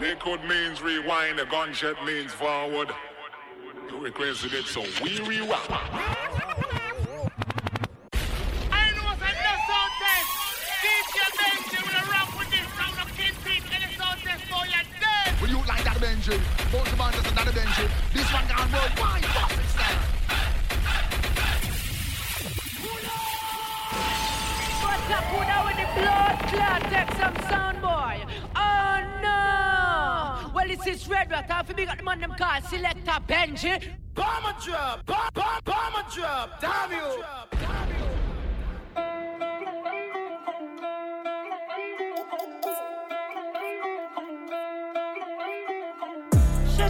Liquid means rewind, a gunshot means forward. You requested it, so we rewind. I know what's on the sound test. DJ Benji. Will rock with this round of kingpin and the sound test for your dead. Will you like that Benji? Both the bands another Benji. This one gone worldwide. Fucking style. What's up, who now with the blood clot? Take some sound, boy. No! Well, this is Red Rat. Half big at the man them call Selector Benji. Bomber drop, bomb, bomb, bomber drop. Damn you.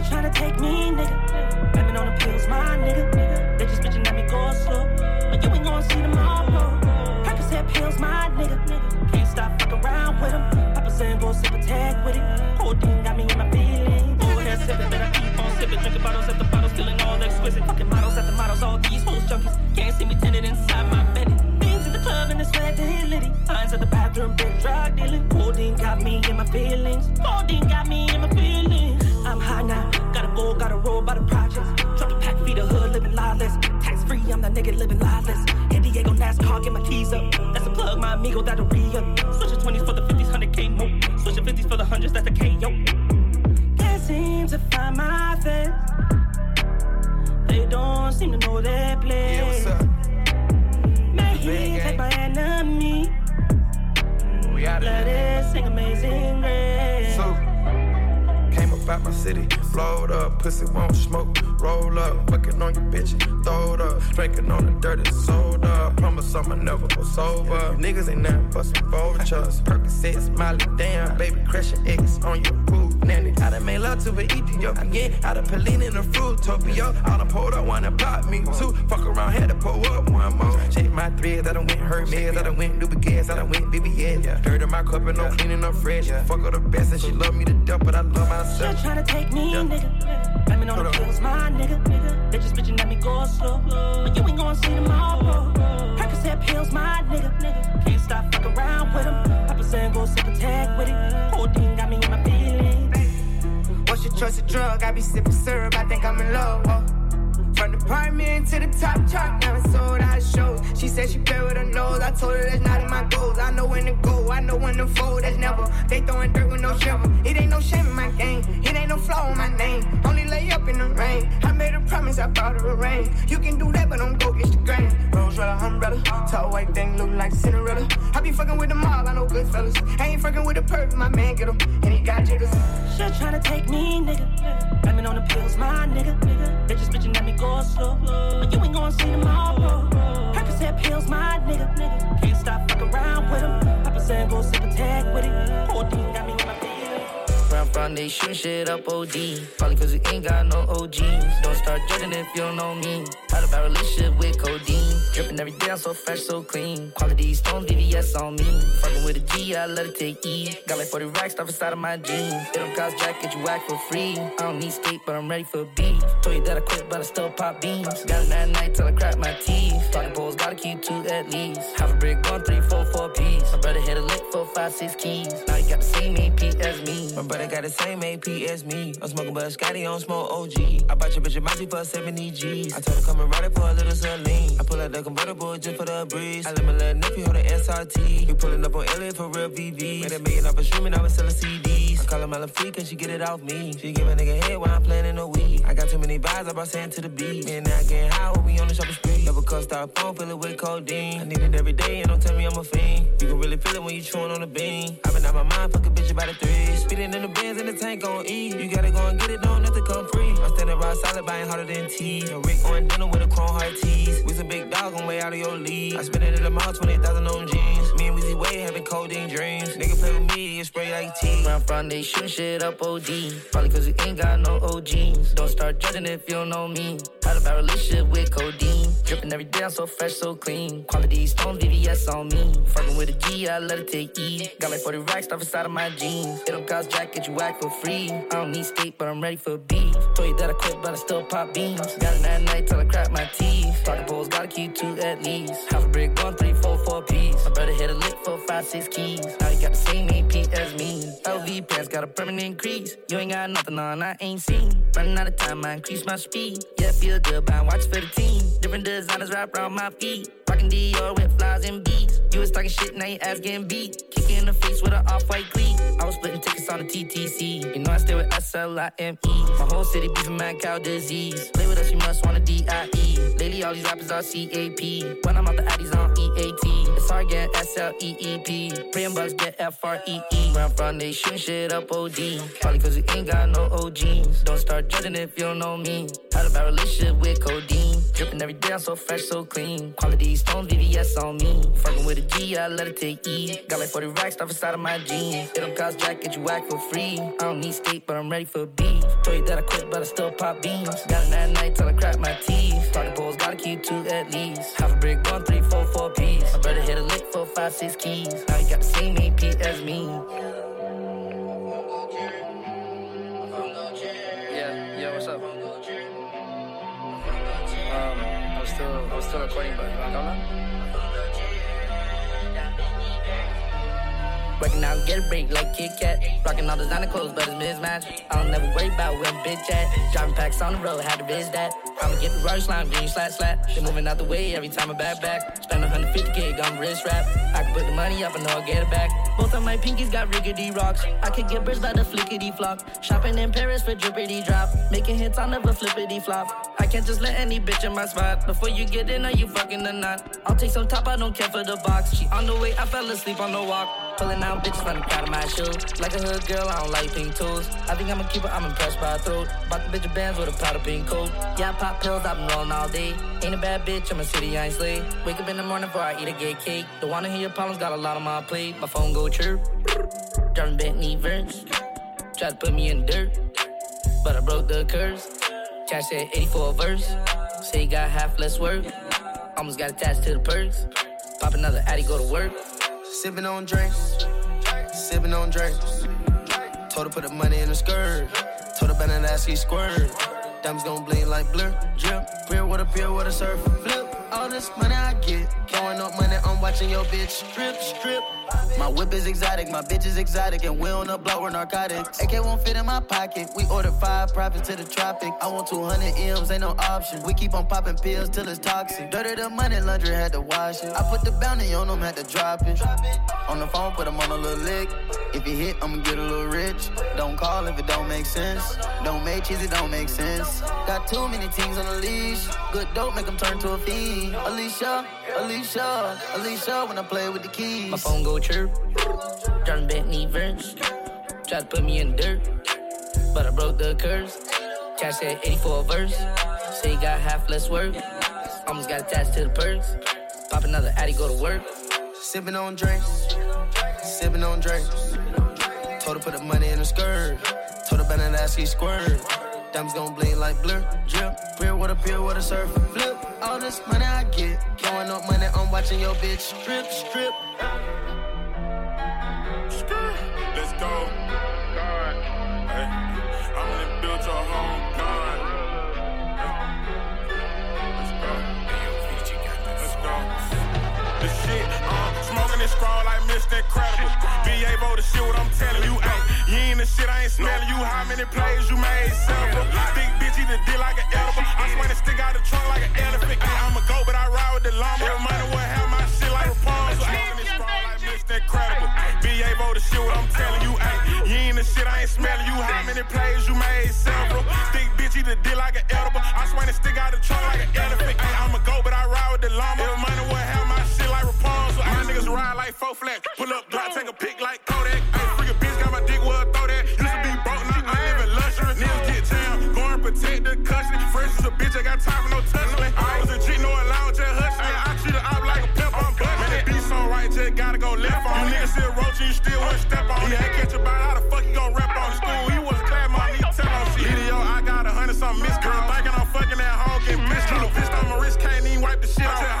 tryna take me, nigga. Blaming on the pills, my nigga. They just bitching at me go slow. But you ain't gonna see tomorrow. Percocet pills, my nigga. Can't stop fucking around with them. Papa saying go sip a tag with it. Drinking bottles at the bottles, feeling all exquisite. Fucking models at the models, all these hoes junkies. Can't see me tinted inside my bed. Beans at the club and the sweat litty. Lines at the bathroom, big drug dealing. Codeine got me in my feelings. Codeine got me in my feelings. I'm high now. Gotta go, gotta roll by the projects. Drop the pack, feed the hood, living lawless. Tax free, I'm that nigga living lawless. In Diego NASCAR, get my keys up. That's a plug, my amigo, that'll re up. Switch the 20s for the 50s, 100k more. Switch the 50s for the 100s, that's the KO. Seem to find my face. They don't seem to know their place. Yeah, what's up? May he take my enemy. We out Let it sing amazing grace. So out my city. Blowed up, pussy won't smoke. Roll up, fucking on your bitch. Throw it up, drinking on the dirty soda. Promise I'ma never go sober. Niggas ain't nothing but some vultures. Percocet, smiley, damn, baby, crashing eggs on your food. Nanny, I done made love to an Ethiopian. Out of Pauline in the Fruitopia. I done pulled up one and pop me two. Fuck around, had to pull up one more. Shake my threads, I done went Hermes. I done went Gas, I done went BBS. Dirt in my cup and no cleaning up fresh. Fuck her the best and she love me to death, but I love myself tryna take me, yeah. nigga. Blaming on the pills, my nigga. They just bitching at me go slow. But you ain't gonna see tomorrow. Percocet pills, my nigga. Can't stop fucking around with them. Papa saying go sip a tag with it. Codeine got me in my feelings. What's your choice of drug? I be sipping syrup, I think I'm in love. Whoa. From the apartment to the top chart, it's sold out shows. She said she play with her nose. I told her that's not in my goals. I know when to go, I know when to fold. That's never. They throwing dirt with no shovel. It ain't no shame in my game. It ain't no flaw in my name. Only lay up in the rain. I made a promise, I brought her a rain. You can do that, but don't go get the grain. Rose red umbrella, tall white thing look like Cinderella. I be fucking with the mob, I know good fellas. I ain't fucking with the perp, my man get him, and he got jiggers. She tryna take me, nigga. Blaming on the pills, my nigga. They just bitching at me, go slow. But you ain't gonna see tomorrow. Percocet pills, my nigga. Can't stop fucking around with them. Papa said go sip a tag with it. Codeine got me my they shoot shit up OD. Probably cause we ain't got no OGs. Don't start judging if you don't know me. Had a bad relationship with codeine. Dripping every day, I'm so fresh, so clean. Quality stones, VVS on me. Fucking with a G, I let it take E. Got like 40 racks stuff inside of my jeans. They don't cost jack, get you whack for free. I don't need skate, but I'm ready for beef. Told you that I quit, but I still pop beams. Got it that night till I crack my teeth. Talking poles, gotta keep two at least. Half a brick, one, three, four, four. My brother hit a lick, four, five, six keys. Now he got the same AP as me. My brother got the same AP as me. I'm smoking, but Scotty on smoke OG. I bought your bitch a Mountie for 70 G's. I told her come and ride it for a little Celine. I pull out the convertible just for the breeze. I let my little nephew hold the SRT. We pulling up on LA for real VV. Made a million off a streaming, I was selling CDs. Call her Melon Free cause she get it off me. She give a nigga head while I'm playing in the weed. I got too many buys, I brought sand to the beat. Me and now getting high when we on the shopping spree. Never cut stop phone, fill it with codeine. I need it every day and don't tell me I'm a fiend. You can really feel it when you chewing on the bean. i been out my mind, fuck a bitch about a three. Speeding in the Benz and the tank on E. You gotta go and get it, don't it come free. I'm standing right solid, buying harder than T. A Rick on dinner with a chrome heart tees. We some big dog on way out of your league. I spend it at the mall, 20,000 on jeans. Me and Weezy Way having codeine dreams. Nigga play with me, you spray like tea. Where I'm they shoot shit up OD. Probably cause we ain't got no OGs. Don't start judging if you don't know me. Had a bad relationship with codeine. Dripping every day, I'm so fresh, so clean. Quality stones, VVS on me. Fucking with a G, I let it take E. Got like 40 racks stuff inside of my jeans. It don't cost you whack for free. I don't need skate, but I'm ready for beef. Told you that I quit, but I still pop beans. Got it that night till I crack my teeth. Talking balls, gotta keep two at least. Half a brick, one, three, four, four piece. My brother hit a lick for five, six keys. Now he got the same AP as me. LV pants got a permanent increase. You ain't got nothing on, I ain't seen. Running out of time, I increase my speed. Yeah, feel good, but I'm for the team. Different designers wrap around my feet. Rockin' Dior with flies and beats. You was talking shit, now your ass getting beat. Kicking in the face with an off-white cleat. I was splitting tickets on the TTC. You know I stay with S-L-I-M-E. My whole city beefing mad cow disease. Play with us, you must want a DIE. Lately, all these rappers are C-A-P. When I'm out the Addies on E-A-T. It's hard getting S-L-E-E-P. Praying bugs get F-R-E-E. Where I'm from, they shooting shit up O-D. Probably cause we ain't got no OGs. Don't start judging if you don't know me. Had a bad relationship with codeine. Dripping every day, I'm so fresh, so clean. Quality stones, VVS on me. Fucking with a G, I let it take E. Got like 40 racks stuff inside of my jeans. It don't cost jack, get you whack for free. I don't need steak, but I'm ready for beef. Told you that I quit, but I still pop beans. Got it that night till I crack my teeth. Talking balls, gotta keep two at least. Half a brick, one, three, four, four piece. My brother hit a lick for five, six keys. Now you got the same AP as me. What's up? Um, I was still, I was still recording, but you wanna go now? Working out, get a break like Kit Kat. Rocking all designer clothes, but it's mismatched. I don't never worry about the bitch at. Driving packs on the road, had to biz that. I'ma get the rush then you slap slap. They moving out the way every time I back back. Spend 150k on wrist wrap. I can put the money up, know I'll get it back. Both of my pinkies got riggedy rocks. I could get birds by the flickety flock. Shopping in Paris for drippity drop. Making hits, I'll never flippity flop. I can't just let any bitch in my spot. Before you get in, are you fucking or not? I'll take some top, I don't care for the box. She on the way, I fell asleep on the walk. Pulling out bitches from the out of my shoes. Like a hood girl, I don't like pink tools. I think I'm a keeper, I'm impressed by her throat. Bought the bitch bands with a powder pink coat. Yeah, I pop pills, I've been rolling all day. Ain't a bad bitch, I'm a city, I ain't sleep. Wake up in the morning before I eat a gay cake. Don't wanna hear your problems, got a lot on my plate. My phone go chirp. Driving Bentley verse. Try to put me in dirt. But I broke the curse. Cash said 84 verse. Say he got half less work. Almost got attached to the perks. Pop another Addy, go to work. Sipping on drinks, sipping on drinks. Told her put the money in the skirt. Told her better that she squirt. Diamonds gon' bling like blur, drip. A pill with a surf. Flip all this money I get. Throwing up money, I'm watching your bitch strip, strip. My whip is exotic, my bitch is exotic, and we on the block with narcotics. AK won't fit in my pocket. We ordered five private to the tropic. I want 200 M's, ain't no option. We keep on popping pills till it's toxic. Dirty the money, laundry had to wash it. I put the bounty on them, had to drop it. On the phone, put him on a little lick. If he hit, I'ma get a little rich. Don't call if it don't make sense. Don't make cheese, it don't make sense. Got too many teams on the leash. Good dope, make them turn to a fiend. Alicia, Alicia, Alicia, when I play with the keys. My phone go chirp. Driving Bentley verse. Try to put me in the dirt. But I broke the curse. Cash said 84 verse. Say he got half less work. Almost got attached to the perks. Pop another Addy, go to work. Sipping on drinks, sipping on drinks. Told her put the money in the skirt. Told her better that she squirt. Diamonds gon' bling like blur, drip. A pill with a surf. Flip all this money I get. Throwing up money, I'm watching your bitch strip, strip. Let's Hey. I'm. The uh, smoking this scroll like Mr. Incredible. Be able to shit what I'm telling you. Ay, you ain't the shit, I ain't smelling you. How many plays you made? Several. Thick bitch, eat the like an edible. I swear to stick out the trunk like an elephant. I'm a go, but I ride with the llama. Money would have my shit like Rapunzel. Smoking this scroll like Mr. Incredible. Able to shit what I'm telling you. Ay, you ain't the shit, I ain't smelling you. How many plays you made? Several. Thick bitch, eat the deal like an edible. I swear to stick out the trunk like an elephant. Ay, I'm a go, but I ride with the llama. If money would have my shit like Rapunzel. My niggas ride like four flat. Pull up, drop, take a pic niggas you still want step on. He ain't catch a bite, how the fuck you gon' rap on the school? He was clad, man, need tell on shit. Video, I got a hundred something miss girl. Thinking I'm fucking that hog, getting pissed on fist on my wrist, can't even wipe the shit off.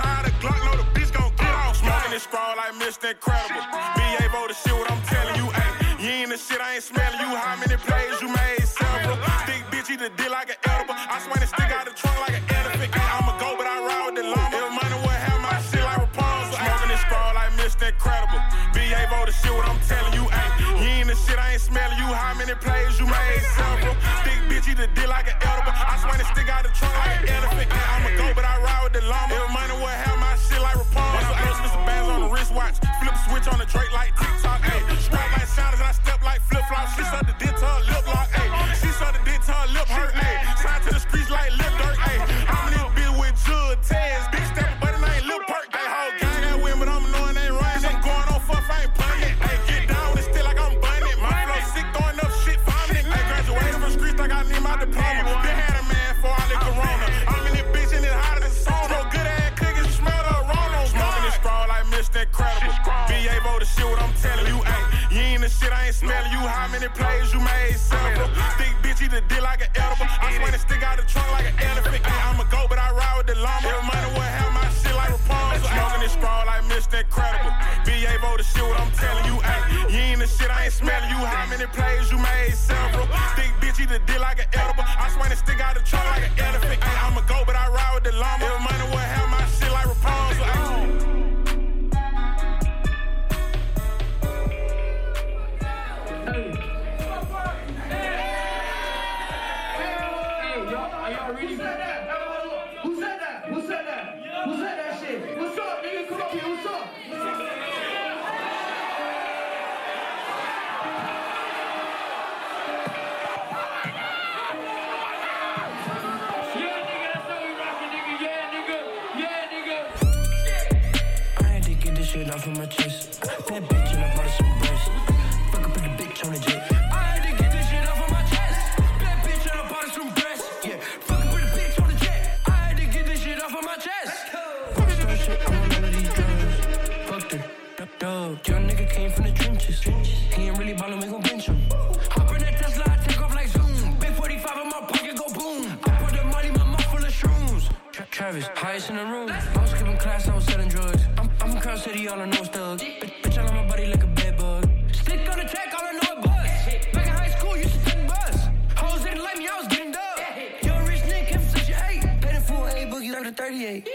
Highest in the room. I was skipping class, I was selling drugs. I'm, I'm from Crown City, all I know is thugs. Bitch, bitch, all on my body like a bed bug. Stick on the tech, all I know is buzz. Back in high school, used to spend bus. Hoes didn't like me, I was getting dub. Young rich nigga, Kim Station hate. Paid for an A boogie, up to 38.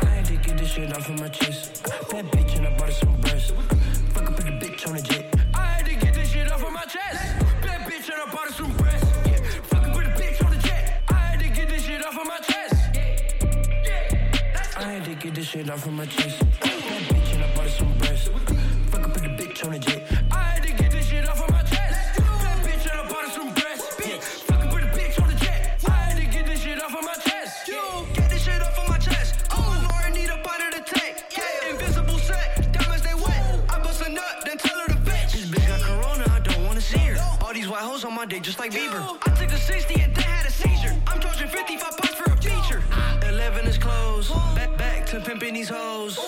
I ain't to get this shit off of my chest. Bad bitch and I bought her some breasts. shit off my chest. That bitch and I bought her some up bitch on jet. I had to get this shit off of my chest. That bitch and I bought her some breasts. Fuck up with bitch on a jet. I had to get this shit off of my chest. Get this shit off of my chest. Oh, need a take. Invisible set. Diamonds they wet. I bust a nut, then tell her to bitch. This bitch got corona, I don't wanna see her. All these white hoes on my dick just like Bieber. in these hoes.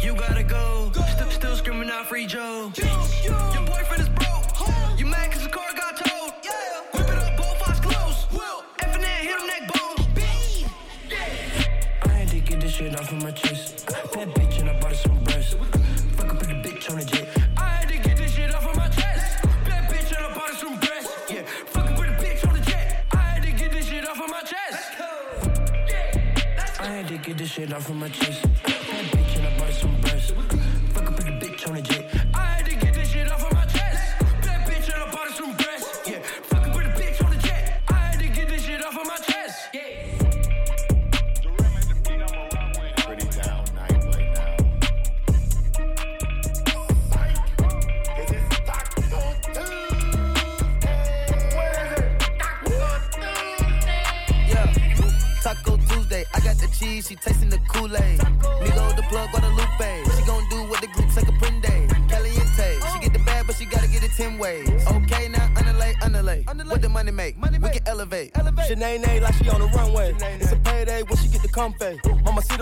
You gotta go. Still, still screaming out free Joe. this shit off from my chest.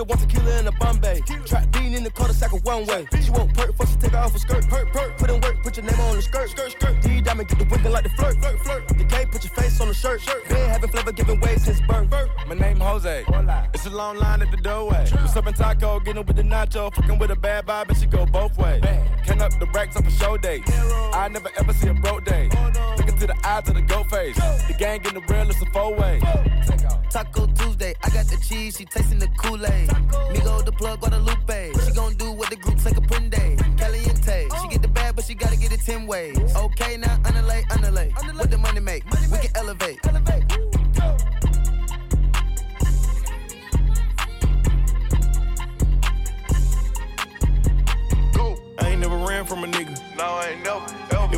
Should've want tequila in a Bombay. Trap Dean in the cul-de-sac of one way. She won't perk, fuck, she take her off her skirt. Perk, perk, put in work, put your name on the skirt. Skirt, skirt. D diamond, get the wiggin' like the flirt. Flirt, flirt. The K, put your face on the shirt. Shirt. Been having flavor, giving way since birth. My name Jose. It's a long line at the doorway. What's up in taco, getting with the nacho. Fucking with a bad vibe, and she go both ways. Can up the racks up a show day. I never ever see a broke day. Look into the eyes of the goat face. The gang in the real, it's a four way. Taco cheese, she tasting the Kool-Aid. Migo the plug, Guadalupe. She gon' do what the group say Caprende. Caliente, she get the bad, but she gotta get it 10 ways. Okay, now underlay, underlay. What the money make? We can elevate. Go. I ain't never ran from a nigga. No, I ain't never.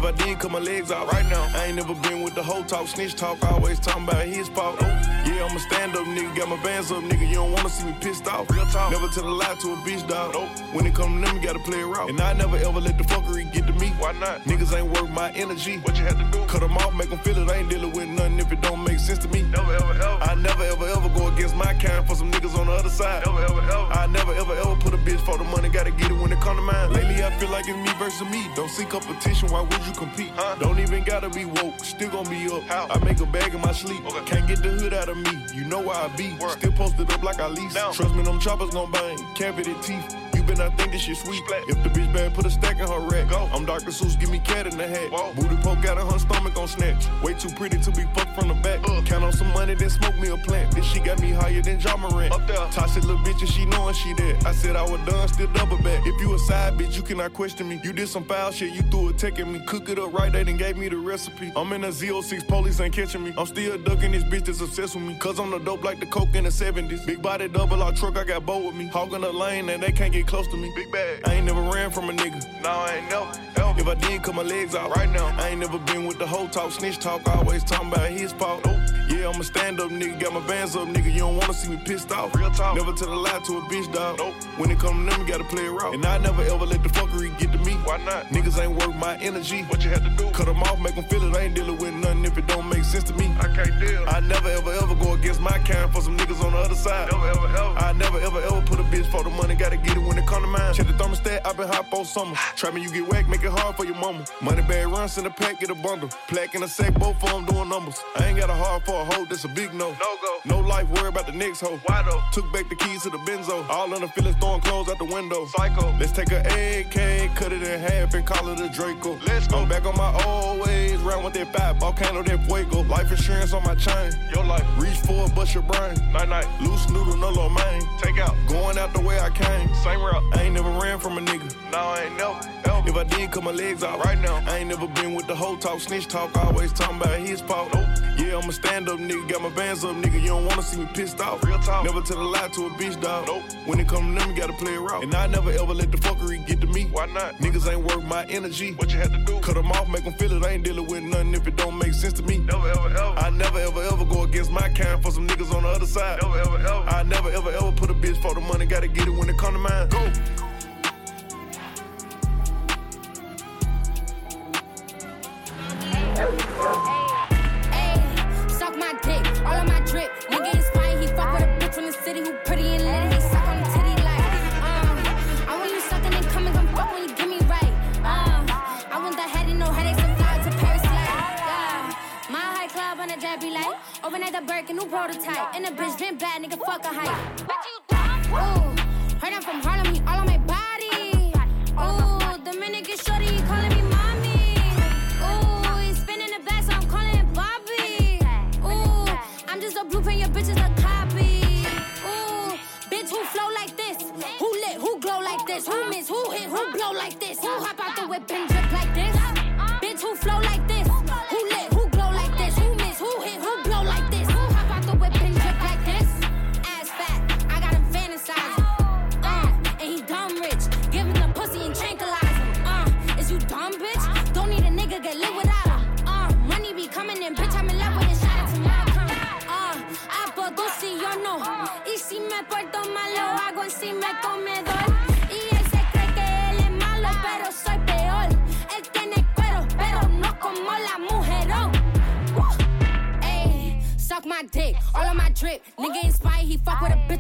If I did, cut my legs out right now. I ain't never been with the whole talk, snitch talk. Always talking about his fault. Oh, yeah, I'm a stand up nigga. Got my bands up, nigga. You don't wanna see me pissed off. Real talk. Never tell a lie to a bitch dog. Nope. When it come to them, you gotta play it raw. And I never ever let the fuckery get to me. Why not? Niggas ain't worth my energy. What you had to do? Cut them off, make them feel it. I ain't dealing with nothing if it don't make sense to me. Never ever ever. I never ever ever go against my kind for some niggas on the other side. Never ever ever. I never ever ever put a bitch for the money. Gotta get it when it come to mine. Lately, I feel like it's me versus me. Don't seek competition. Why would you compete? Huh? Don't even gotta be woke. Still gonna be up. How? I make a bag in my sleep. Okay. Can't get the hood out of me. You know where I be. Work. Still posted up like I lease. Down. Trust me, them choppers gon' bang. Cavity teeth. Not think this shit sweet. If the bitch bad, put a stack in her rack. Go. I'm Dr. Seuss, give me cat in the hat. Whoa. Booty poke out of her stomach on snatch. Way too pretty to be fucked from the back. Uh. Count on some money, then smoke me a plant. This she got me higher than John Moran. Up there. Toxic little bitch and she knowing she dead. I said I was done, still double back. If you a side bitch, you cannot question me. You did some foul shit, you threw a tech at me. Cook it up right, they done gave me the recipe. I'm in a Z06, police ain't catching me. I'm still ducking this bitch that's obsessed with me. Cause I'm the dope like the coke in the 70s. Big body double R truck, I got boat with me. Hogging the lane and they can't get close to me. Big bag. I ain't never ran from a nigga. No, I ain't never. Ever. If I did, cut my legs out right now. I ain't never been with the whole talk, snitch talk, always talking about his fault. Oh, yeah, I'm a stand up nigga, got my bands up, nigga. You don't wanna see me pissed off. Real talk. Never tell a lie to a bitch, dog. Nope. When it come to them, you gotta play it raw. And I never ever let the fuckery get to me. Why not? Niggas ain't worth my energy. What you had to do? Cut them off, make them feel it. I ain't dealing with nothing if it don't make sense to me. I can't deal. I never ever ever go against my kind for some niggas on the other side. Never ever ever. I never ever ever put a bitch for the money, gotta get it when it come to mine. Check the thermostat, i been hot for summer. Me, you get whack, make it hard for your mama. Money bag runs in the pack, get a bundle. Plaque in a sack, both of them doing numbers. I ain't got a heart for a hoe, that's a big no. No go. No life, worry about the next hoe. Why though? Took back the keys to the benzo. All in the feelings, throwing clothes out the window. Psycho. Let's take a AK, cut it in half and call it a Draco. Let's go. I'm back on my old ways, round with that fat volcano, that fuego. Life insurance on my chain. Your life. Reach for it, bust your brain. Night night. Loose noodle, no low main. Take out. Going out the way I came. Same route. I ain't never ran from a nigga. No, I ain't never. If I did, cut my legs out right now. I ain't never been with the whole talk, snitch talk, always talking about his fault. Nope. Yeah, I'm a stand up nigga, got my bands up, nigga. You don't wanna see me pissed off. Real talk. Never tell a lie to a bitch, dog. Nope. When it come to them, you gotta play it. And I never ever let the fuckery get to me. Why not? Niggas ain't worth my energy. What you had to do? Cut them off, make them feel it. I ain't dealing with nothing if it don't make sense to me. Never ever ever. I never ever ever go against my kind for some niggas on the other side. Never ever ever. I never ever ever put a bitch for the money, gotta get it when it come to mine. Go. Pretty and the titty like, uh. I want you sucking and coming, come fuck when you give me right. Uh, a prototype. Bitch been bad, nigga, fuck a hype. Ooh, heard I'm from Harlem, he who like this? Hop out the whip and drip like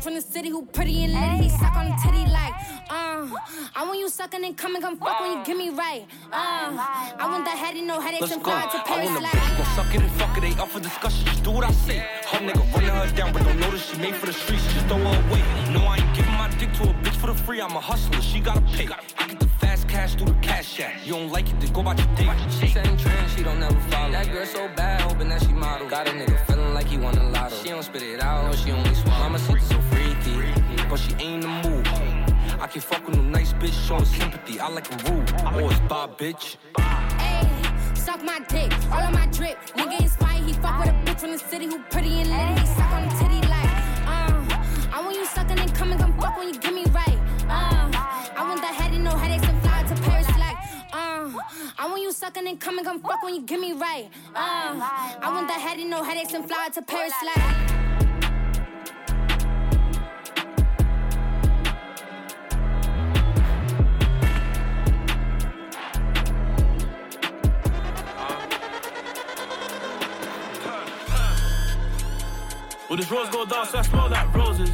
from the city who pretty and lit. He suck on the titty like, uh. I want you sucking and coming, come fuck when you give me right. Uh, I want the head and no headaches Let's and go. fly to I want a like. bitch gon' suck it and fuck it. They up for discussion. Just do what I say. Her nigga running her down, but don't notice she made for the streets. Just throw her away. No, I ain't giving my dick to a bitch for the free. I'm a hustler. She gotta pay. I get the fast cash through the cash that shack. You don't like it, then go about your day. She setting trends, she don't never follow. That girl so bad, hoping that she model. Got a nigga feeling like he won a lotto. She don't spit it out, no, she only swallow. Mama see so freaky, but she ain't in the mood. I can fuck with no nice bitch showing sympathy. I like a rude. Always Bob, bitch. Ayy, suck my dick, all on my drip. Nigga inspired, he fuck with a bitch from the city who pretty and lit. He suck on the titty like, uh. I want you sucking and coming, come fuck when you give me right. Uh, I want that head and no headaches I want you sucking and coming, come fuck when you give me right. Uh, I want that head and no headaches and fly to Paris like. With this rose gold dance, I smell like roses.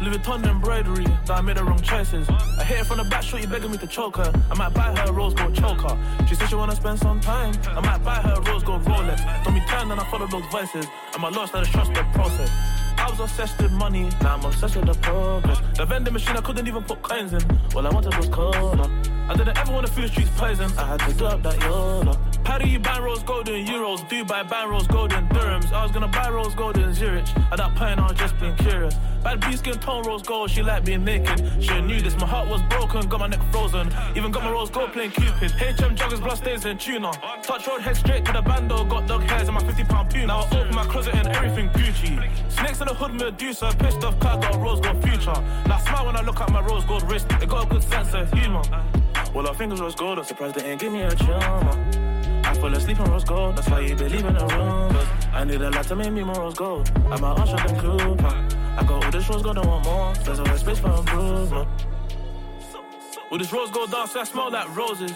Louis Vuitton embroidery, that I made the wrong choices. I hit it from the back, shorty begging me to choke her. I might buy her a rose gold choker. She said she wanna spend some time. I might buy her a rose gold Rolex. Told me turn and I follow those voices. And my lost, I trust the process. I was obsessed with money, now I'm obsessed with the progress. The vending machine, I couldn't even put coins in. All I wanted was cola. I didn't ever wanna feel the streets poison. I had to up that YOLO. How do you buy rose gold in euros? Dubai buy rose gold in dirhams. I was gonna buy rose gold in Zurich. At that point, I was just being curious. Bad B skin tone rose gold, she like being naked. She knew this, my heart was broken, got my neck frozen. Even got my rose gold playing Cupid. HM joggers, blood stains and tuna. Touch road, head straight to the bando. Got dog hairs and my 50 pound puna. Now I open my closet and everything Gucci. Snakes in the hood, Medusa. Pissed off car, got rose gold future. Now I smile when I look at my rose gold wrist. It got a good sense of humor. Well, our fingers rose gold, I'm surprised they ain't give me a charmer. I fell asleep on rose gold, that's why you believe in the rumors. I need a lot to make me more rose gold. I'm a usher than Cooper. I got all oh, this rose gold, I want more. There's always space for improvement. With this rose gold dance, I smell like roses.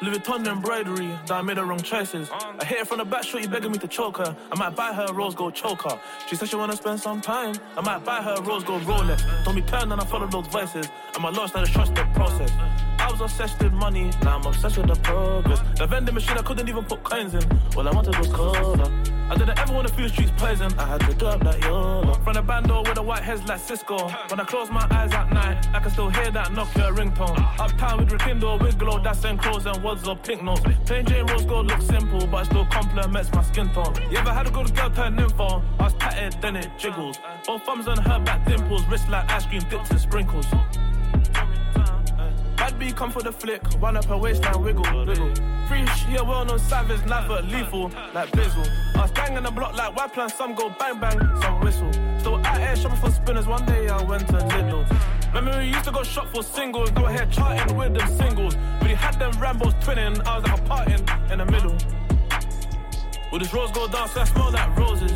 Louis Vuitton embroidery, that I made the wrong choices. I hit her from the back, shorty begging me to choke her. I might buy her a rose gold choker. She said she wanna spend some time. I might buy her a rose gold Rolex. Told me turn and I follow those voices. And my lost, I just trust the process. I was obsessed with money, now I'm obsessed with the progress. The vending machine, I couldn't even put coins in. All I wanted was cola. I didn't ever wanna feel the streets poison. I had to do up that YOLO. From the bando with the white heads like Cisco. When I close my eyes at night, I can still hear that Nokia ringtone. Uptown with Rekindle, Wigglo, that's and clothes and words of pink notes. Plain Jane Rose gold looks simple, but it still complements my skin tone. You ever had a good girl turn info? I was tatted, then it jiggles. Both thumbs on her back dimples, wrist like ice cream dipped in sprinkles. B come for the flick, one up her waistline, wiggle, wiggle. Free, she a well known savage, never lethal, like Bizzle. I was banging the block like white plan, some go bang bang, some whistle. Still out here shopping for spinners, one day I went to Lidl. Remember we used to go shop for singles, go ahead charting with them singles. We had them Rambos twinning, I was like a parting in the middle. With this rose gold dance, I smell like roses.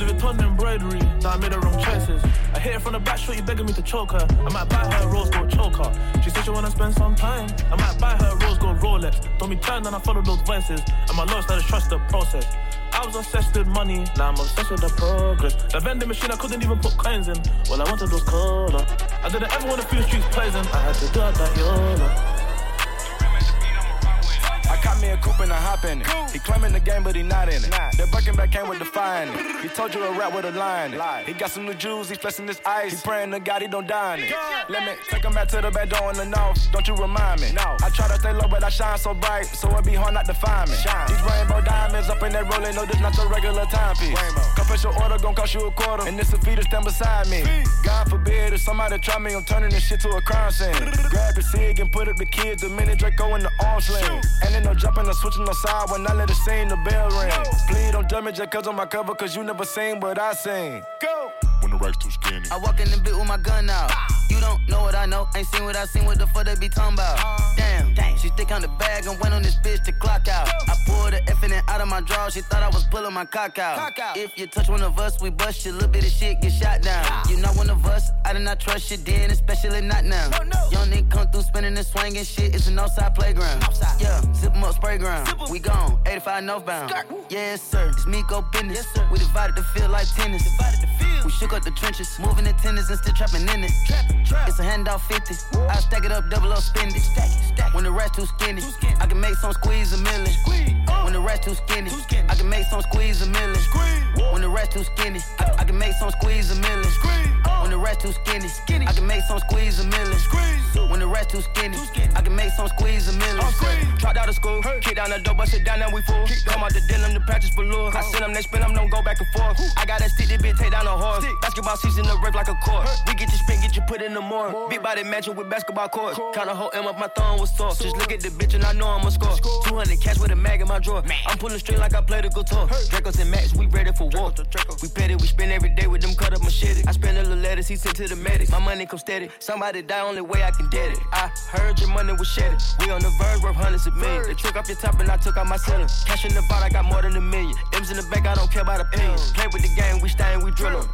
Louis embroidery, that I made the wrong choices. I hit her from the back, shorty begging me to choke her. I might buy her a rose gold choker. She said she wanna spend some time. I might buy her a rose gold Rolex. Told me turn and I follow those voices. And my lost, I just trust the process. I was obsessed with money, now I'm obsessed with the progress. The vending machine, I couldn't even put coins in. All I wanted was cola. I didn't ever wanna feel streets poison. I had to do that YOLO. Me a coupe and I hop in it. He claiming the game, but he not in it. That Birkin back came with the fire it. He told you a rap with a line in. He got some new jewels, he flexing his ice. He praying to God he don't die in it. Let me take him back to the bed door in the north. Don't you remind me? No. I try to stay low, but I shine so bright, so it be hard not to find me. These rainbow diamonds up in that rolling, no, this not your regular timepiece. Confession order gon' cost you a quarter, and this a fee to stand beside me. God forbid if somebody try me, I'm turning this shit to a crime scene. Grab your cig and put up the kids, the minute Draco in the arm sling. And ain't no jumping or switching no side when I let it sing, the bell ring. Please don't me just cause on my cover, cause you never seen what I sing. Go! When the rack's too skinny. I walk in the bit with my gun out. You don't know what I know, ain't seen what I seen, what the fuck they be talking about. Damn, she stick on the bag and went on this bitch to clock out. I pulled the F in it out of my drawer, she thought I was pulling my cock out. If you touch one of us, we bust you, little bit of shit get shot down. You not one of us, I did not trust you then, especially not now. Young nigga come through spinning and swinging shit, it's an outside playground. Yeah, zip 'em up, spray ground. We gone, 85 northbound. Yes, sir, it's me go business. We divided the field like tennis. We shook up the trenches, moving the tenders and still trapping in it. It's a handout 50. I stack it up, double up, spend it. When the rest too skinny, I can make some squeeze a million. When When the rest too skinny, I can make some squeeze a million. When the rest too skinny, I, I can make some squeeze a million. When the rest too skinny, I can make some squeeze a million. When the rest too skinny, I can make some squeeze a million. Dropped out of school, kick down the door, bust it down, now we full. Come out the denim, the patches below. I send them, they spin them, don't go back and forth. I got that stick, this bitch take down a horse. Basketball season, the rip like a court. We get you spin, get you put in the more. Big body matching with basketball court. Kinda whole M up, my thumb was sore. Just look at the bitch and I know I'ma score. 200 cash with a mag in my drawer. Man. I'm pulling straight like I play the guitar. Dracos and Max, we ready for war. We petty, we spend every day with them cut up machete. I spend a little letters, he sent to the medics. My money come steady. Somebody die, only way I can get it. I heard your money was shedded. We on the verge, worth hundreds of millions. They took off your top and I took out my ceiling. Cash in the vault, I got more than a million. M's in the bank, I don't care about opinions. Play with the game, we stain, we drill 'em.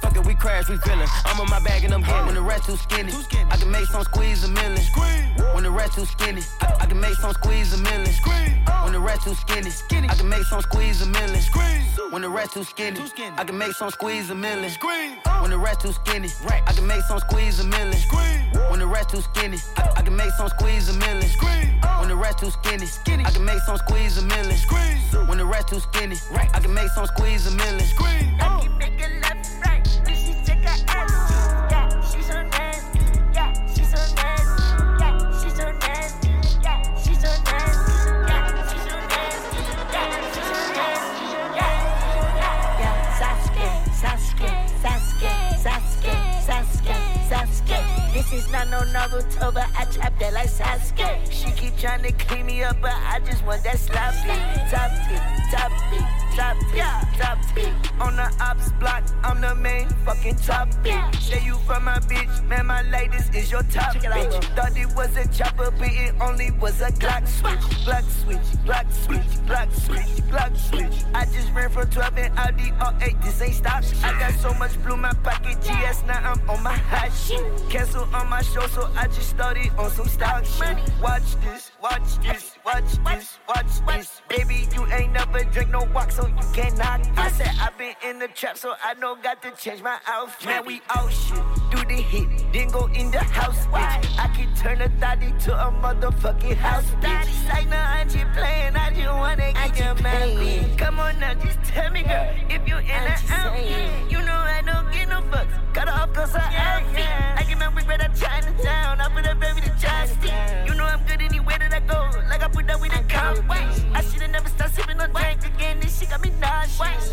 Fuck it, we crash, we feelin'. I'm on my bag and I'm getting. When the rest too skinny, I can make some squeeze a million. When the rest too skinny, I, I can make some squeeze a million. When the rest too skinny, I can make some squeeze a million. When the rest too skinny, I can make some squeeze a million. When the rest too skinny, I can make some squeeze a million. When the rest too skinny, I, I can make some squeeze a million. When the rest too skinny, I can make some squeeze a million. When the rest too skinny, I can make some squeeze a million. I keep making left, Is not no Naruto, but I trap that like Sasuke. She keep trying to clean me up, but I just want that sloppy. Top it, top it, top it, top. On the ops block, I'm the main fucking topic. Say you from my bitch, man, my latest is your top bitch. Thought it was a chopper, but it only was a Glock switch. Glock switch, Glock switch, Glock switch, Glock switch. I just ran from 12 and Audi R8, this ain't stop. I got so much blue in my pocket, GS, now I'm on my hot shit. Cancel on my show, so I just started on some stock shit. Watch this, watch this, watch this, watch this. Baby, you ain't never drink no walk, so you can't knock. I said I've been in the trap, so I know got to change my outfit. Man, we out shit, do the hit, then go in the house, bitch. I can turn a thotty to a motherfucking house, bitch. Like, no, I just playing, I just wanna get your man. Come on now, just tell me, girl, if you in the out. You know I don't get no fucks. Cut off cause outfit. I get my wig right out Chinatown. I put that baby to joystick. You know I'm good anywhere that I go. Like I put that with a compass. I should've never stopped sipping on drink again. This shit got me nauseous.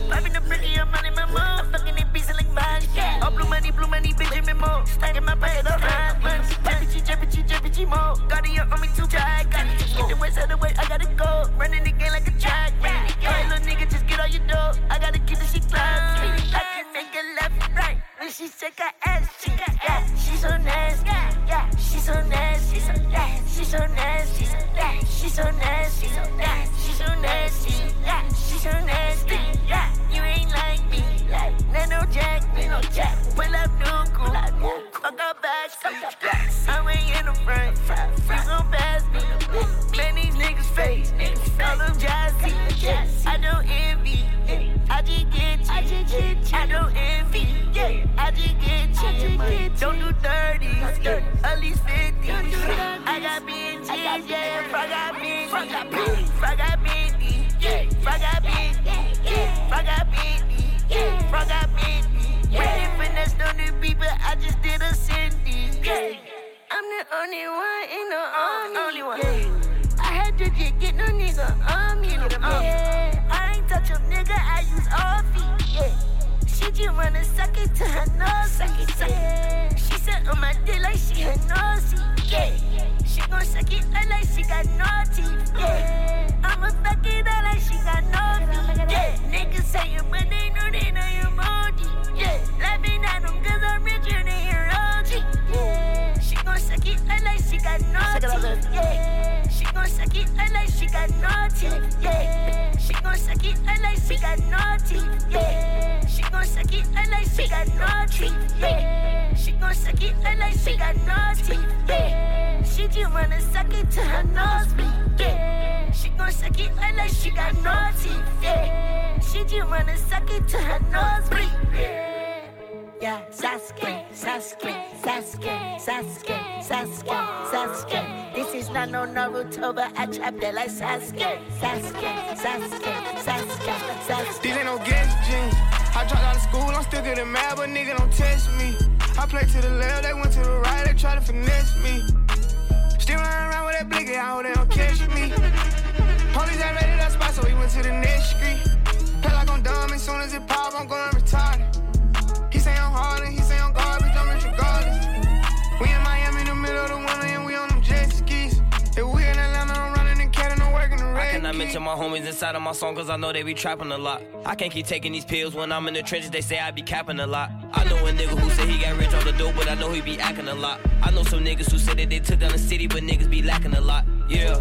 Trapping a lot. I can't keep taking these pills when I'm in the trenches, they say I be capping a lot. I know a nigga who said he got rich on the dope, but I know he be acting a lot. I know some niggas who said that they took down the city, but niggas be lacking a lot. Yeah.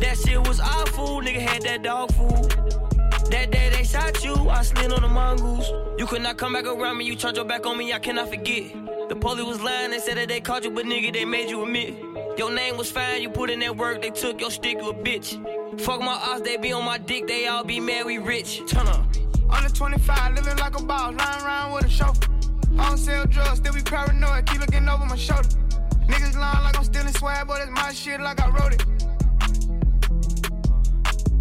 That shit was awful, nigga had that dog food. That day they shot you, I slid on the mongoose. You could not come back around me, you turned your back on me, I cannot forget. The police was lying, they said that they caught you, but nigga, they made you admit. Your name was fine, you put in that work, they took your stick, you a bitch. Fuck my ops, they be on my dick, they all be mad, we rich. Turn up. Under 25, living like a boss, lying around with a chauffeur. I don't sell drugs, still be paranoid, keep looking over my shoulder. Niggas lying like I'm stealing swag, but it's my shit like I wrote it.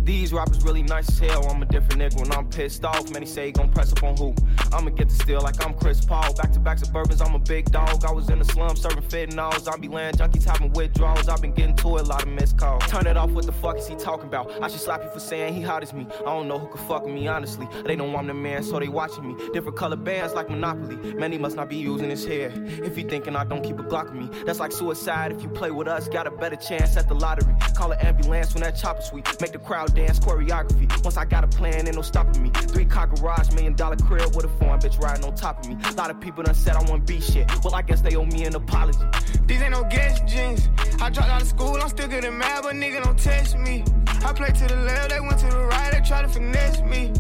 These rappers really nice as hell. I'm a different nigga when I'm pissed off. Many say he gon' press up on who? I'ma get the steal like I'm Chris Paul. Back to back suburbans, I'm a big dog. I was in the slum serving fentanyl. Zombie land junkies having withdrawals. I've been getting to a lot of missed calls. Turn it off, what the fuck is he talking about? I should slap you for saying he hot as me. I don't know who could fuck with me, honestly. They know I'm the man, so they watching me. Different color bands like Monopoly. Man, he must not be using his hair. If he thinking I don't keep a Glock on me, that's like suicide. If you play with us, got a better chance at the lottery. Call an ambulance when that chopper sweet. Make the crowd dance choreography. Once I got a plan, ain't no stopping me. Three car garage, million dollar crib with a foreign bitch riding on top of me. A lot of people done said I want be shit. Well, I guess they owe me an apology. These ain't no guess jeans. I dropped out of school, I'm still getting mad, but nigga don't test me. I play to the left, they went to the right, they try to finesse me.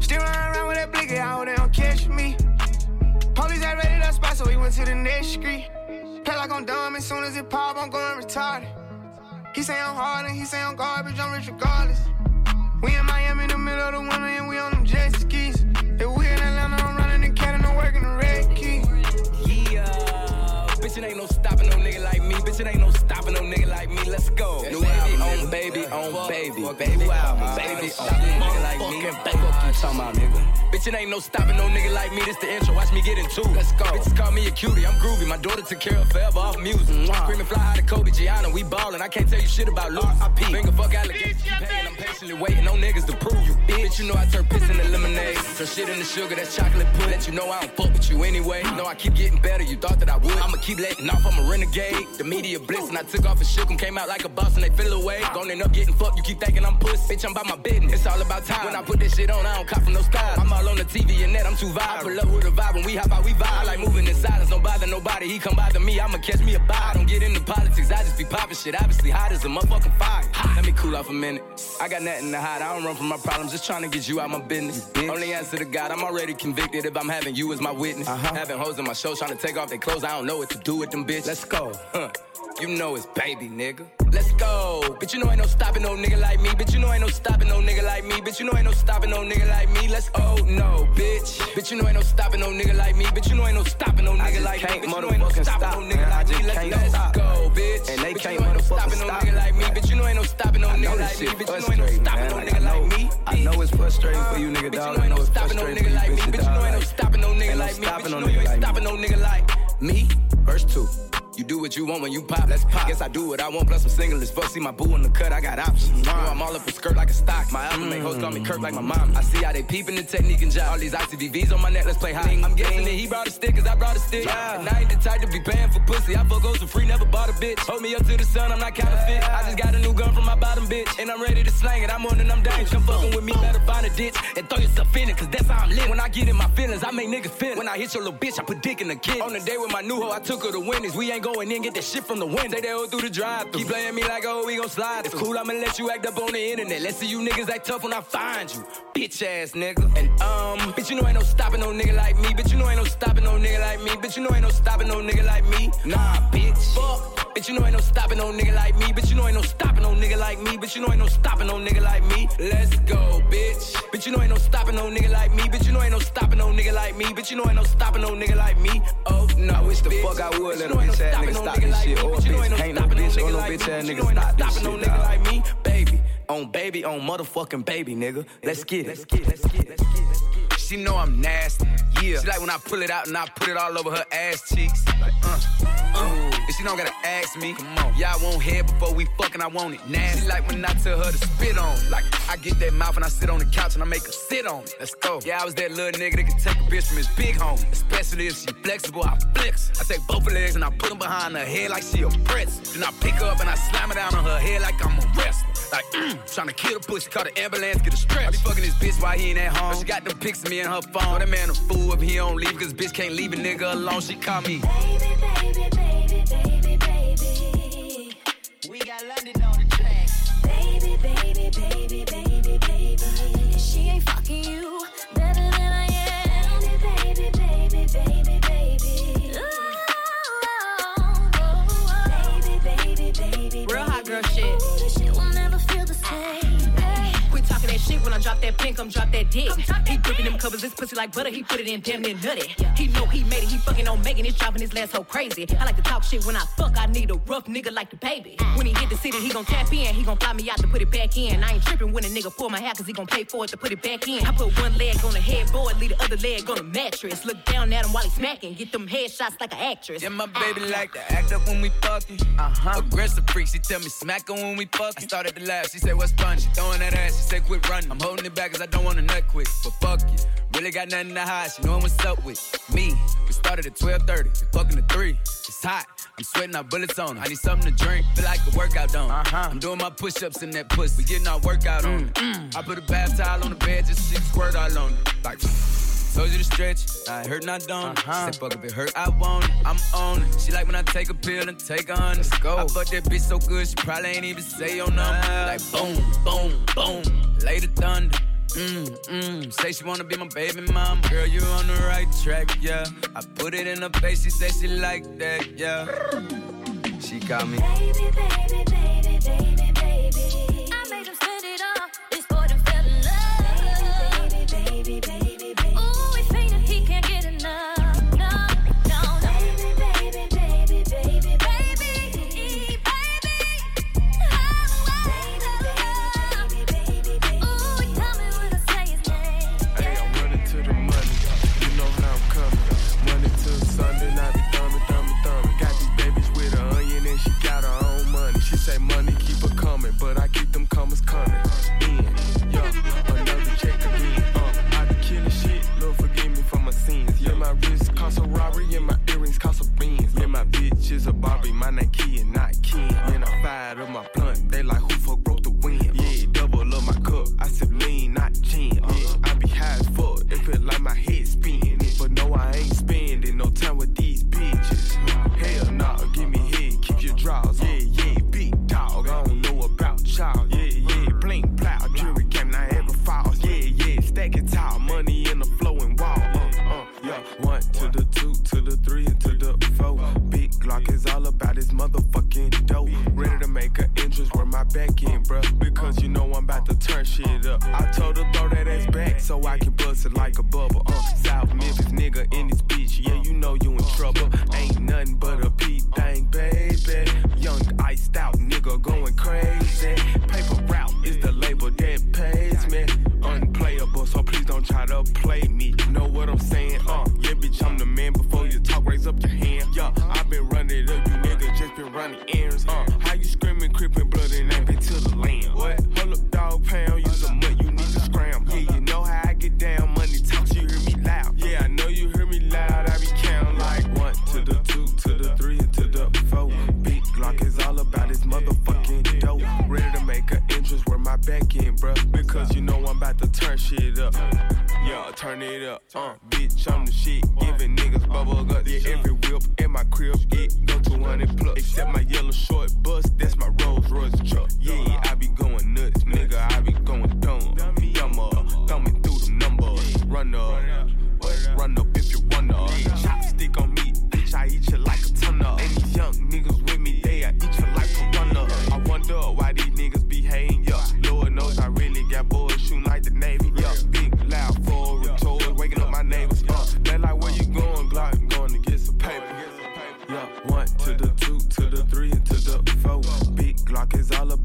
Still running around with that blicky, I hope they don't catch me. Police ain't ready that spot, so we went to the next street. Play like I'm dumb, as soon as it pop, I'm going retarded. He say I'm hard and he say I'm garbage, I'm rich regardless. We in Miami in the middle of the winter and we on them jet skis. If we in Atlanta, I'm running the cat and I'm working the red key. Yeah, bitch, it ain't no stopping no nigga like me. Bitch, it ain't no stopping no nigga like me. Let's go. New album on baby, on baby, baby, baby on nigga like me. Fuck you talking about, nigga. Bitch, it ain't no stopping no nigga like me. This the intro. Watch me get into. Let's go. Bitches call me a cutie. I'm groovy. My daughter took care of forever off music. Screaming fly high to Kobe Gianna. We ballin'. I can't tell you shit about Luke. I pee. Finger fuck alligators. Keep. I'm patiently waiting on niggas to prove you. Bitch, you know I turn piss into lemonade. Turn shit into sugar. That's chocolate pudding. Let you know I don't fuck with you anyway. Know I keep getting better. You thought that I would. I'ma keep letting off. I'm a renegade. The media blitz and I took off and shook 'em. Came out like a boss and they fell away. Gonna end up getting fucked. You keep thinking I'm puss. Bitch, I'm about my business. It's all about time. When I put this shit on, I don't cop from no style. I'm all on the TV and that, I'm too vibe. I pull up with a vibe when we hop out, we vibe. I like moving in silence. Don't bother nobody. He come bother me. I'ma catch me a vibe. I don't get into politics. I just be popping shit. Obviously hot as a motherfucking fire. Let me cool off a minute. I got nothing to hide. I don't run from my problems. Just trying to get you out my business. Only answer to God. I'm already convicted if I'm having you as my witness. Uh-huh. Having hoes in my show trying to take off their clothes. I don't know what to do with them bitch. Let's go. Huh. You know it's baby, nigga. Let's go. Bitch, you know ain't no stopping no nigga like me. Bitch, you know ain't no stopping no nigga like me. Bitch, you know ain't no stopping no nigga like me. Let's oh no, bitch. Bitch, you know ain't no stopping no nigga like me. Bitch, you know ain't no stopping no nigga like me. Bitch, you know ain't no stopping no nigga like me. Let's let's go, bitch. And they Bitch, can't you know ain't no stopping no nigga like me. Bitch, you know ain't no stopping no nigga like me. Bitch, you know ain't no stopping no nigga like me. I know it's frustrating for you, nigga, Bitch, you know ain't no stopping no nigga like me. Bitch, you know ain't no stopping no nigga like me. Bitch, you no know you ain't stopping no nigga like me. Verse two. You do what you want when you pop. Let's pop. Guess I do what I want. Plus I'm single as fuck. See my boo in the cut. I got options. You know I'm all up a skirt like a stock. My album make hoes call me Kirk like my mom. I see how they peeping the technique and job. All these ICVVs on my neck. Let's play high. I'm guessing that he brought a stick cause I brought a stick. And I ain't the type to be paying for pussy. I fuck hoes for free. Never bought a bitch. Hold me up to the sun. I'm not counterfeit. I just got a new gun from my bottom bitch. And I'm ready to slang it. I'm on and I'm dangerous. Come fucking with me. Better find a ditch and throw yourself in it. Cause that's how I'm lit. When I get in my feelings, I make niggas feel it. When I hit your little bitch, I put dick in the kid. On the day with my new hoe, I took her to Wendy's. We ain't going in, get that shit from the wind. Say they all through the drive. Keep playing me like, oh, we gon' slide. It's cool, I'ma let you act up on the internet. Let's see you niggas act tough when I find you. Bitch ass nigga. And um, bitch, you know ain't no stopping no nigga like me. Bitch, you know ain't no stopping no nigga like me. Bitch, you know ain't no stopping no nigga like me. Nah, bitch. Fuck. Bitch, you know ain't no stopping no nigga like me. Bitch, you know ain't no stopping no nigga like me, but you know ain't no stopping no nigga like me. Let's go, bitch. But you know ain't no stopping no nigga like me. But you know ain't no stopping no nigga like me. But you know ain't no stopping no nigga like me. Oh no, I wish the fuck I would let a But you know ain't bitch no ass nigga no stop this shit. Or But you know bitch, ain't no bitch or nigga no bitch ass But nigga know ain't no stop this stopping no shit, nigga like me, baby. On baby, on motherfucking baby, nigga. Let's get it. Let's get it. Let's get it. Let's get it. She know I'm nasty. Yeah. She like when I pull it out and I put it all over her ass cheeks. Like, uh, uh. And she don't gotta ask me. Come on. Yeah, I want head before we fucking. I want it nasty. She like when I tell her to spit on. Like I get that mouth and I sit on the couch and I make her sit on it. Let's go. Yeah, I was that little nigga that could take a bitch from his big home. Especially if she flexible, I flex. I take both her legs and I put them behind her head like she a press. Then I pick her up and I slam it down on her head like I'm a wrestler. Like, mm, trying to kill the pussy, call the ambulance, get a stretch. I be fucking this bitch while he ain't at home. She got them pics of me in her phone. That man a fool if he don't leave, cause bitch can't leave a nigga alone. She call me. We got London on the track. Baby, baby, baby, baby, baby. She ain't fucking you better than I am. Baby, baby, baby, baby, baby. Oh, oh, oh. Baby, baby, baby, Real hot girl shit. Talking shit when I drop that pin, come drop that dick. He gripping them covers, this pussy like butter, he put it in damn near nutty. He know he made it, he fucking on Megan, it's dropping his last so crazy. I like to talk shit when I fuck, I need a rough nigga like the baby. When he hit the city, he gon' tap in, he gon' fly me out to put it back in. I ain't tripping when a nigga pull my hair, cause he gon' pay for it to put it back in. I put one leg on the headboard, leave the other leg on the mattress. Look down at him while he smacking, get them headshots like an actress. Yeah, my baby like to act up when we fucking. Uh-huh. Aggressive freak, she tell me smack her when we fuck. I started to laugh, she said what's fun? She throwing that ass, she said quit running. I'm holding it back cause I don't wanna nut quick. But fuck you, really got nothing to hide. She knowin' what's up with me. We started at 12:30, we fucking at three. It's hot, I'm sweating out bullets on her. I need something to drink, feel like a workout on. Uh-huh. I'm doing my push-ups in that pussy. We getting our workout on. it. I put a bath towel on the bed just can squirt all on it. Like. Told you to stretch, I hurt not don't. Uh-huh. Said fuck if it hurt, I want it. I'm on it. She like when I take a pill and take a hundred. Let's go. I fuck that bitch so good, she probably ain't even say your number. Like boom, boom, boom, lay the thunder. Mm, mm, say she wanna be my baby mom. Girl, you on the right track, yeah. I put it in her face, she say she like that, yeah. She got me. Baby, baby, baby, baby, baby.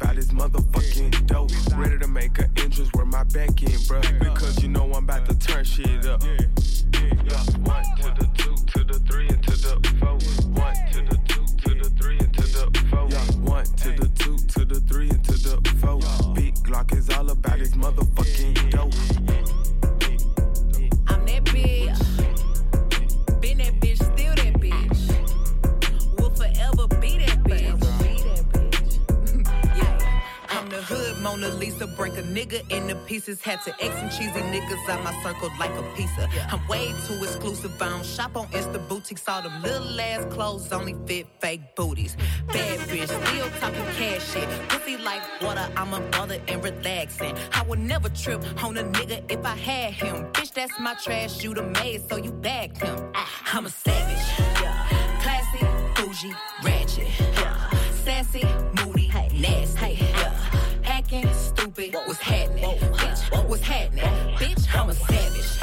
out this motherfucking dope. Ready to make an entrance where my back end, bruh. Because you know I'm about to turn shit up. One to the two. Nigga into pieces. Had to X some cheesy niggas out my circle like a pizza. I'm way too exclusive. I don't shop on Insta boutiques. All them little ass clothes only fit fake booties. Bad bitch, still talking cash shit. Pussy like water, I'm a mother and relaxing. I would never trip on a nigga if I had him. Bitch, that's my trash. You the maid, so you bagged him. Ah, I'm a savage. Yeah. Classy, bougie, ratchet. Stupid, what's happening? Bitch, what's happening? Bitch, I'm a savage.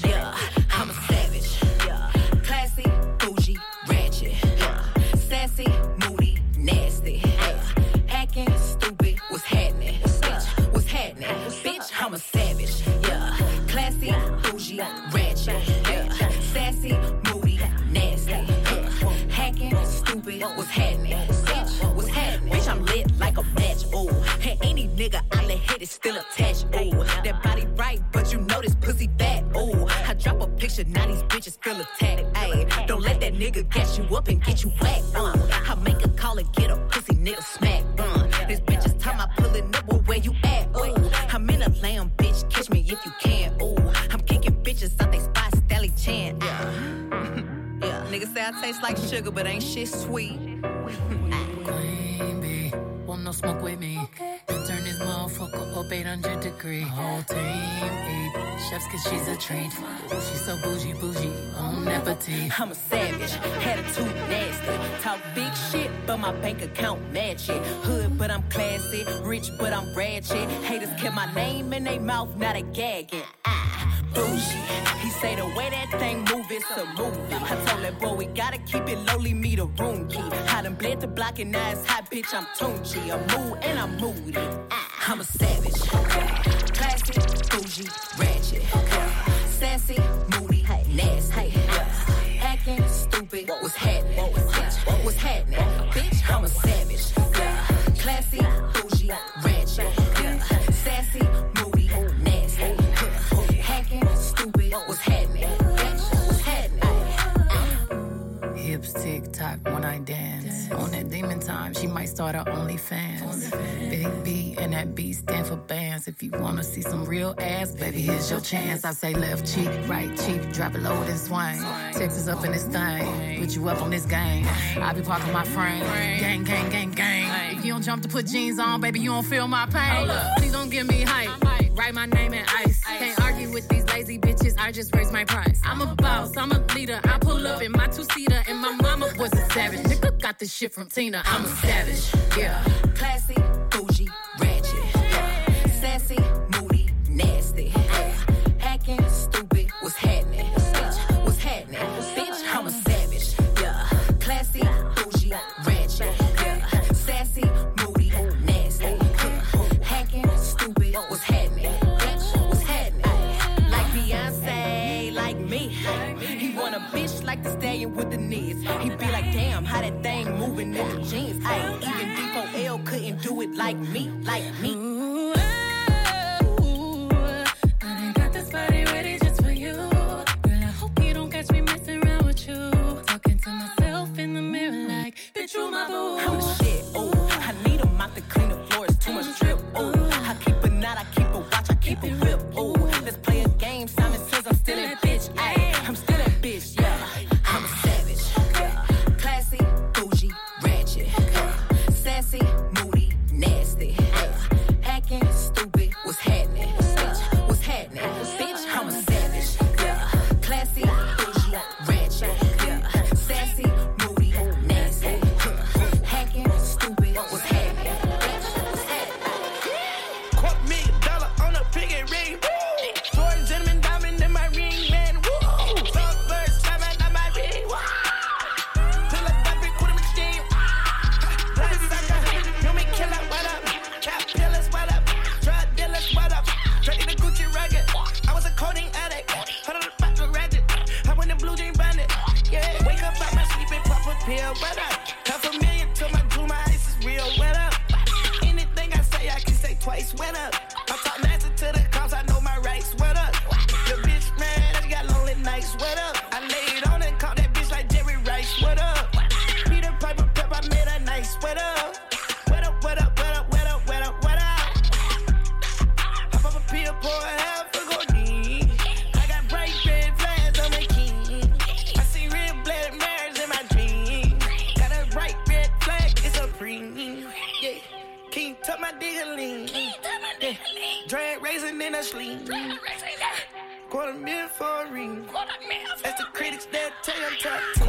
I let hit is still attached. Ooh, that body right, but you know this pussy fat. Ooh, I drop a picture, now these bitches feel attacked. Ayy, don't let that nigga catch you up and get you whacked. Uh, I make a call and get a pussy nigga smack. Uh, this bitch is time I pulling up, well, where you at? Ooh, I'm in a lamb, bitch, catch me if you can. Ooh, I'm kicking bitches out they spot, Stally Chan. Yeah, yeah, niggas say I taste like sugar, but ain't shit sweet. Queen bee, want no smoke with me. Turn this motherfucker up 800 degree. Whole team eat chefs cause she's a treat. She's so bougie, bougie, on appetit. I'm a savage, attitude nasty. Talk big shit, but my bank account match it. Hood, but I'm classy. Rich, but I'm ratchet. Haters kept my name in their mouth, not a gagging. Ah, bougie. He say the way that thing move, it's a movie. I told that boy we gotta keep it lowly, me the room key. I done bled the block and now it's hot, bitch. I'm Tunechi. I'm mood and I'm moody. I'm a savage. B and B stand for bands. If you wanna see some real ass, baby, here's your chance. I say left cheek, right cheek, drop it low and swing. Texas up in this thing, put you up on this game. I be parking my frame, gang, gang, gang, gang. If you don't jump to put jeans on, baby, you don't feel my pain. Please don't give me hype. Write my name in ice. Can't argue with these lazy bitches. I just raise my price. I'm a boss. I'm a leader. I pull up in my two seater, and my mama was a savage. Nigga got this shit from Tina. I'm a savage. Yeah. Classy. Sassy, moody, nasty. Hacking, stupid. What's happening? Bitch, what's happening? Bitch, I'm a savage. Yeah. Classy, bougie, ratchet. Yeah. Sassy, moody, nasty. Hacking, stupid. What's happening? Bitch, what's happening? Like Beyonce, like me. He want a bitch like the stallion with the knees. He be like, damn, how that thing moving in the jeans. Ay, even D4L couldn't do it like me, like me. As the critics that tell you I'm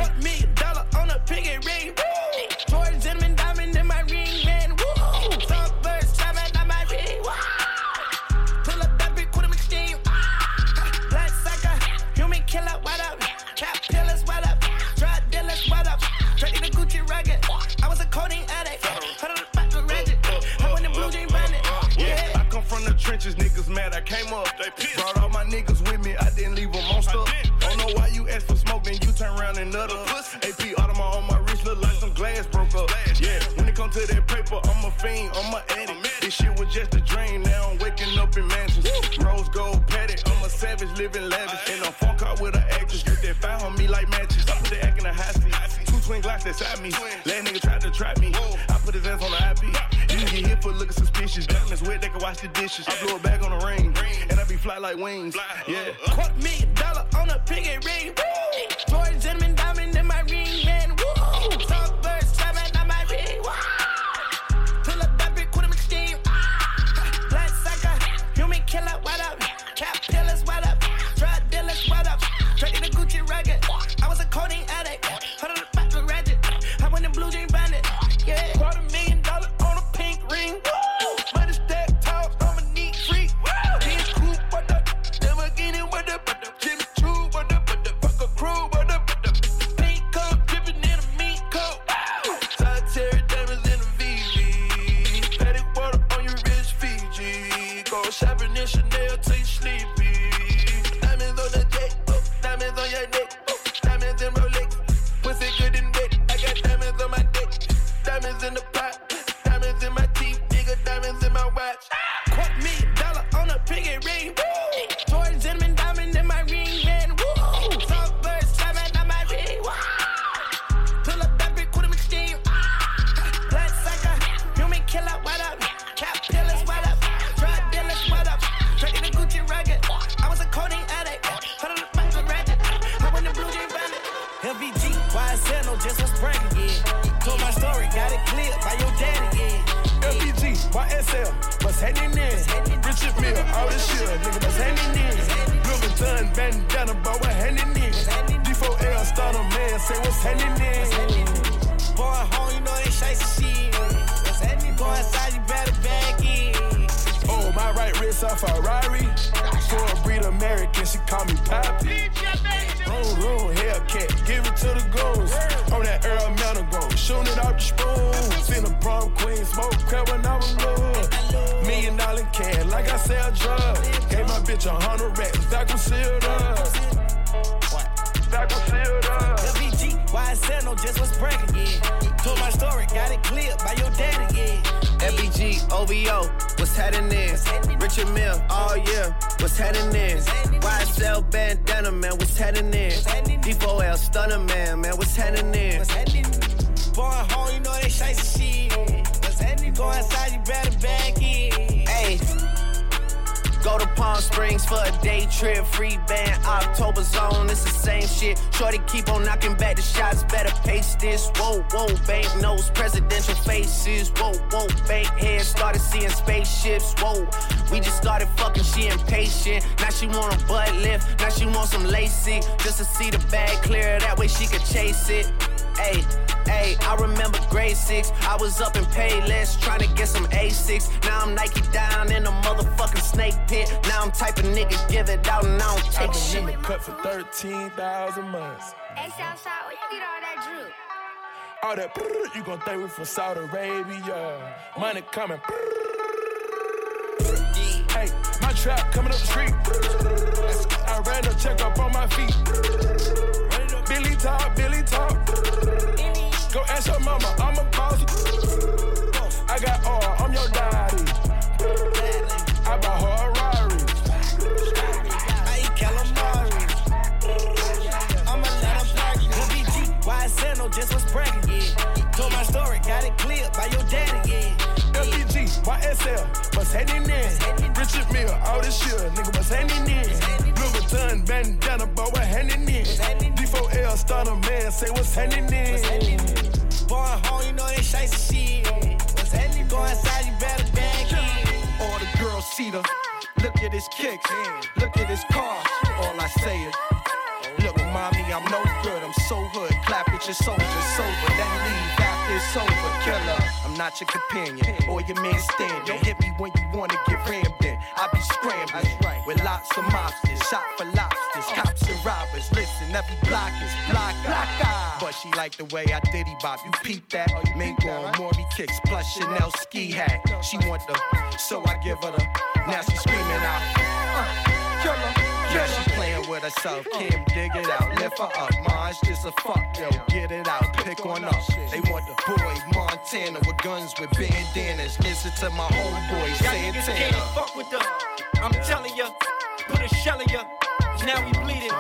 sell drugs. Gave my bitch a hundred racks, vacuum sealed up. Vacuum sealed up. LVG, why I said no, just was breaking yeah. Told my story, got it cleared by your daddy, yeah. FBG, OVO, what's happening? Richard Mille, all year, what's happening? YSL bandana, man, what's happening? D4L stunner, man, man, what's happening? Born home, you know they shite shit. Go outside, you better back in. Hey. Go to Palm Springs for a day trip. Free band, October zone, it's the same shit. Shorty keep on knocking back the shots, better pace this. Whoa, whoa, bank nose. presidential faces. Whoa, whoa, bank head, started seeing spaceships. Whoa, we just started fucking, she impatient. Now she want a butt lift, now she want some lacy. Just to see the bag clear, that way she could chase it. Ayy. Hey, I remember grade six. I was up in Payless trying to get some A6. Now I'm Nike down in a motherfucking snake pit. Now I'm type of nigga give it out and I don't take I've shit. I've cut for 13,000 months. Hey, Southside, where you get all that drip? All that brrr, you gon' think we from Saudi Arabia. Money coming. Hey, my trap coming up the street. I ran a check up on my feet. Billy top, Billy top. Go ask your mama, I'm a boss. I got all, I'm your daddy. I bought her a Ferraris. I eat calamari. I'm a lot of party. OBG, why I said no, just was bragging, yeah. Told my story, got it cleared by your daddy, yeah. LPG, YSL, what's hanging in? Richard Mille, all this shit, nigga, what's hanging in? Louis Vuitton, bandana, boy, what hanging in? D4L, starter man, say what's happening in? Going home, you know they shite shit. What's happening? Go inside, you better bag it. All the girls see the. Look at his kicks, look at his car. All I say is, look, mommy, I'm no good. I'm so hood. Clap at your soldiers, sober. Then leave after it's over. Killer, I'm not your companion or your man standing. Don't hit me when you wanna get rammed in. I be scrambling with lots of mobsters, shot for lobsters, cops and robbers. Listen, every block is block, block, But she like the way I diddy bop. You peep that? Mingo on Maury kicks plus Chanel ski hat. She want the, so I give her the. Now she screaming out. Uh, killer. Yeah, she playing with herself. Kim, dig it out, lift her up. Mine's just a fuck, yo. Get it out, pick on up. They want the boy Montana with guns with bandanas. Listen to my homeboy Y'all niggas can't Santana. fuck with the. I'm telling ya, put a shell in ya. Now we bleeding.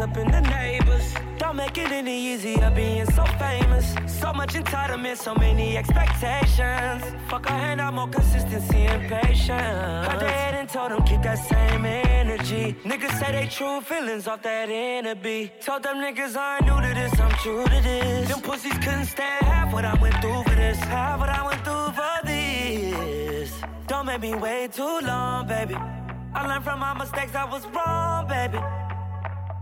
Up in the neighbors. Don't make it any easier being so famous. So much entitlement, so many expectations. Fuck a hand, I'm more consistency and patience. Cut their head and told them keep that same energy. Niggas say they true feelings off that beat. Told them niggas I ain't new to this, I'm true to this. Them pussies couldn't stand half what I went through for this. Half what I went through for this. Don't make me wait too long, baby. I learned from my mistakes, I was wrong, baby.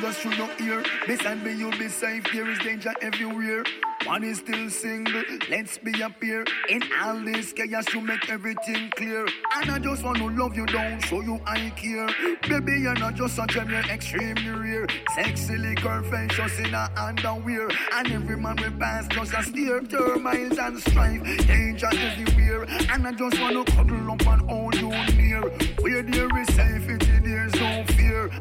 just through your ear. Beside me, you'll be safe. There is danger everywhere. One is still single, let's be a pair. In all this chaos, you make everything clear. And I just want to love you down, show you I care. Baby, you're not just a gem, you're extremely rare. Sexy liquor, just in a underwear. And every man will pass just a steer. Termites and strife, danger is everywhere. And I just want to cuddle up and hold you near. Where there is safety, there's no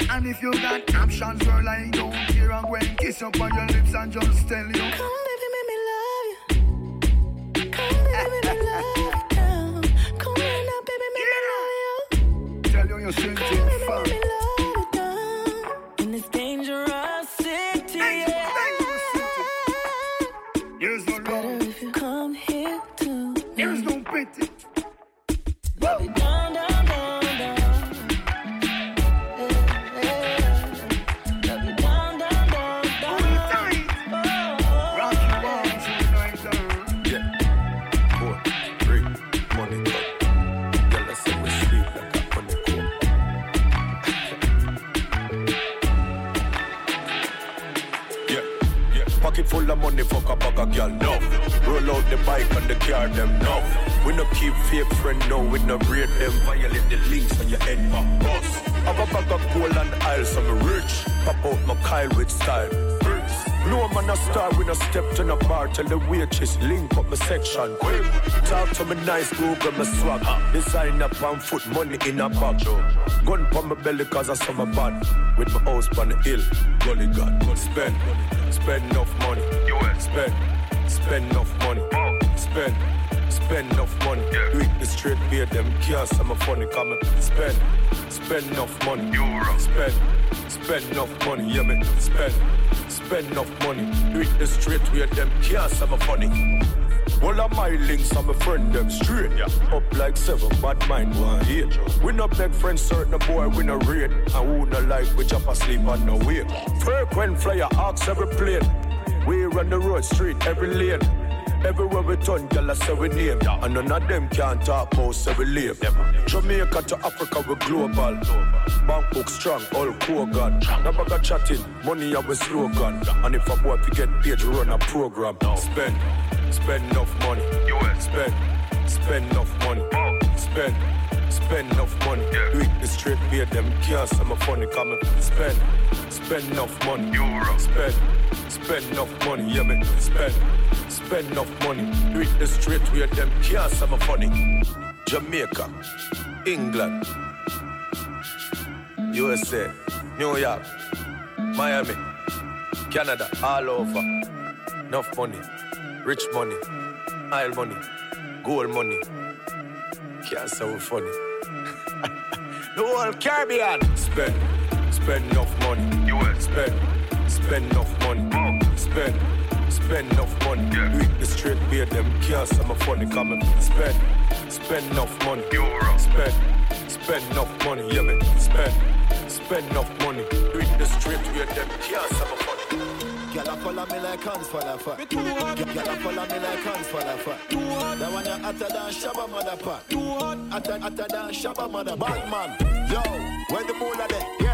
And if you got options, girl, I don't care. I'm going kiss up on your lips and just tell you. Come, baby, make me love you. Come, baby, make me love you. Come, come right now, baby, make me love you. Tell you you're sweet Come, fuck a girl, no. Roll out the bike and the car, them, no. We no keep fake friend, no. We no rate them. Violate the links on your head, my boss. Have a bag of gold and aisle, so me rich. Pop out my Kyle with style. No man a star, we no step to no bar. Tell the waitress, link up my section. Quick. Talk to me nice, Google my swag. Design up on foot, money in a bag. Gun pon my belly cause I my bad. With my house on the hill. Gully God, spend, spend enough money. Spend, spend enough money. Spend, spend enough money. Do it the straight pay them cash, I'm a funny comment. Spend, spend enough money. Spend, spend enough money. Yeah, me. Spend, spend enough money. Do it the straight way them cash, I'm a funny. All of my links, I'm a friend, them straight. Yeah. Up like seven, bad mind, one eight. We no beg friends, certain boy, we no rate. And who no like, we jump asleep on no way. Frequent flyer, ask every plane. We run the road, street, every lane. Everywhere we turn, girl, I say we name. And none of them can talk about say we live. Jamaica to Africa, we global. Bank book strong, all gun. No bag of chatting, money our slogan. And if a boy fi get paid, run a program. Spend, spend enough money. Spend, spend enough money. Spend, spend enough money. Do it the straight pay them can't say my funny coming. Spend, spend enough money. Spend, spend enough money. Yeah, me. Spend, spend enough money. Do it the straight way them say my funny. Jamaica, England, USA, New York, Miami, Canada, all over. Enough money, rich money, oil money, gold money. Can't we funny. the whole Caribbean. Spend, spend enough money. US. Spend, spend enough money. Spend, spend enough money. Do it the straight pay them can't say my funny coming. Spend, spend enough money. Euro. Spend, spend enough money. Yeah, me. Spend, spend enough money. Do the straight pay them can't say my funny. Girl, I follow me like hands for the fat. Girl, I follow me like hands for the fat. That one you hotter than Shabba mother pack. Hotter, hotter than Shabba mother Batman, yo, where the bull are there? Yeah.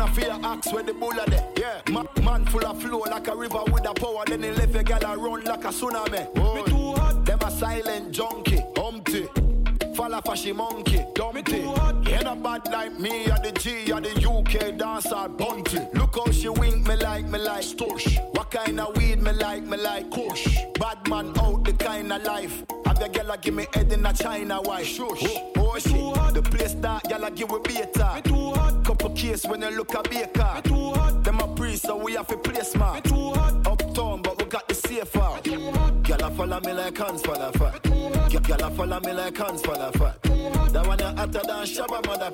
Bonafide axe where the bull are there? Yeah. Ma- man full of flow like a river with a power. Then he left a gal a run like a tsunami. Me too hot. Them a silent junkie, humpty. Falla fashy monkey, dumpty. Ain't a bad like me, or the G, or the UK dancer, bunty. Look how she wink me like, me like, stush. What kind of weed me like, me like, kush. Bad man out the kind of life. Have your girl give me head in a China white. Shush. Oh, oh shit. The place that girl give we beta. Couple case when you look a baker. Them a priest, so we have to place man. Uptown, but we got the safe out. Girl a follow me like hands for the fat. A follow me like hands the fat. That one you hotter than Shabba mother.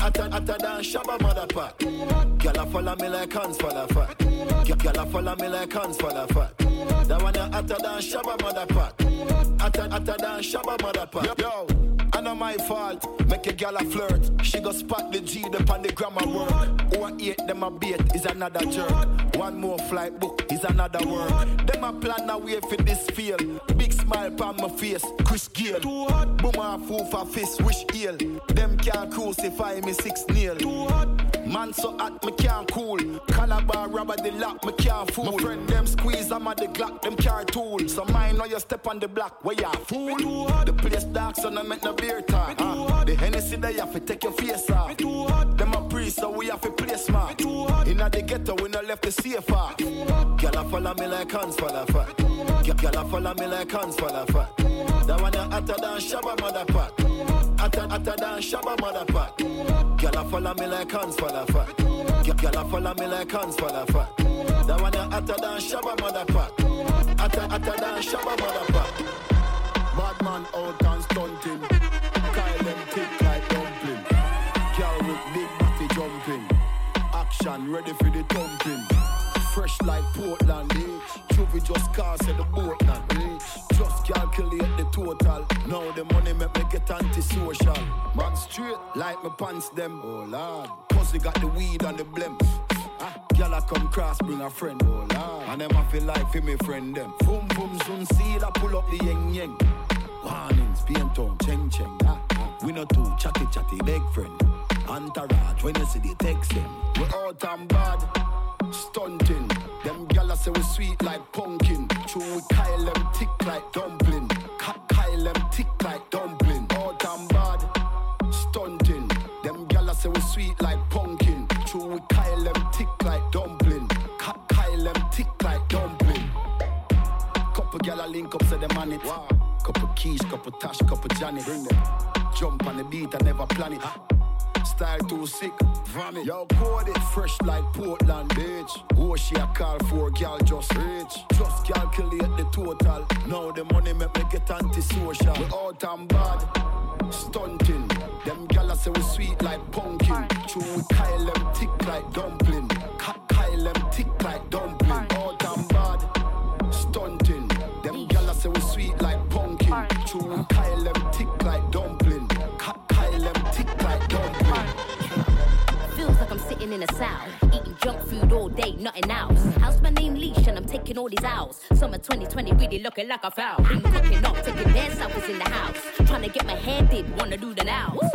Hotter, hotter than Shabba mother pack. A follow me like hands the fat. A follow me like hands the fat. That one you hotter than Shabba mother. Hotter, hotter than Shabba mother. Yo. I know my fault, make a gal a flirt. She go spot the G, the on the grammar work. Who a eight, them a bait, is another jerk. One more flight book, is another work. Them a plan a way for this feel. Big smile on my face, Chris Gayle. Too hot, boom a fool for fist, wish ill. Them can't crucify me six nail. Too hot, Man so hot, me can't cool. Calabar rubber the lock, me can't fool. My friend them squeeze, I'm at the Glock, them car tool. So mine know you step on the block, where ya fool. The place dark, so no make no beer talk. Uh, the Hennessy they have to take your face off. Them a priest, so we have to play smart. Inna the ghetto, we no left the safe off. Gyal a follow me like hands full of fat. Gyal a follow me like hands full of fat. That one a hotter than Shabba mother pot. Hotter, hotter than Shabba mother pot. Gyal a follow me like hands full of fat. Gyal a follow me like hands full of fat. That one a hotter than Shabba mother pot. Hotter, hotter than Shabba mother pot. Bad man out and stunting. Kyle them thick like dumpling. Girl with big body jumping. Action ready for the thumping. Fresh like Portland, eh? Juvie just cast at the boat eh? Calculate the total. Now the money make me get antisocial. Man straight like my pants them. Oh lord. Pussy got the weed and the blimp. Ah, Gyal a come cross, bring a friend, oh lord. And them a feel like for me friend them. Boom boom soon see that pull up the yeng yeng. Warnings, pain town, cheng cheng. Ah, ah. We no too chatty chatty, big friend. Entourage, when you see the text them. We out and bad, stunting. Them say we sweet like pumpkin. True, we Kyle them tick like dumpling. Ka- Kyle them tick like dumpling. All and bad, stunting. Them gyal say we sweet like pumpkin. True, we Kyle them tick like dumpling. Ka- Kyle them tick like dumpling. Couple gyal a link up, say them on it. Couple keys, couple tash, couple Janet. Jump on the beat, I never plan it. Style too sick, vomit. Yo, code it fresh like Portland, bitch. Who she a call for, girl just rich. Just calculate the total. Now the money make me get antisocial. We out and bad, stunting. Them gyal say we sweet like pumpkin. True, Kyle them thick like dumpling. Kyle them thick like dumpling. Sitting in a south, eating junk food all day, nothing else. House my name leash and I'm taking all these owls. Summer 2020 really looking like a foul. Been cooking up, taking their selfies in the house. Trying to get my hair did, wanna do the nows.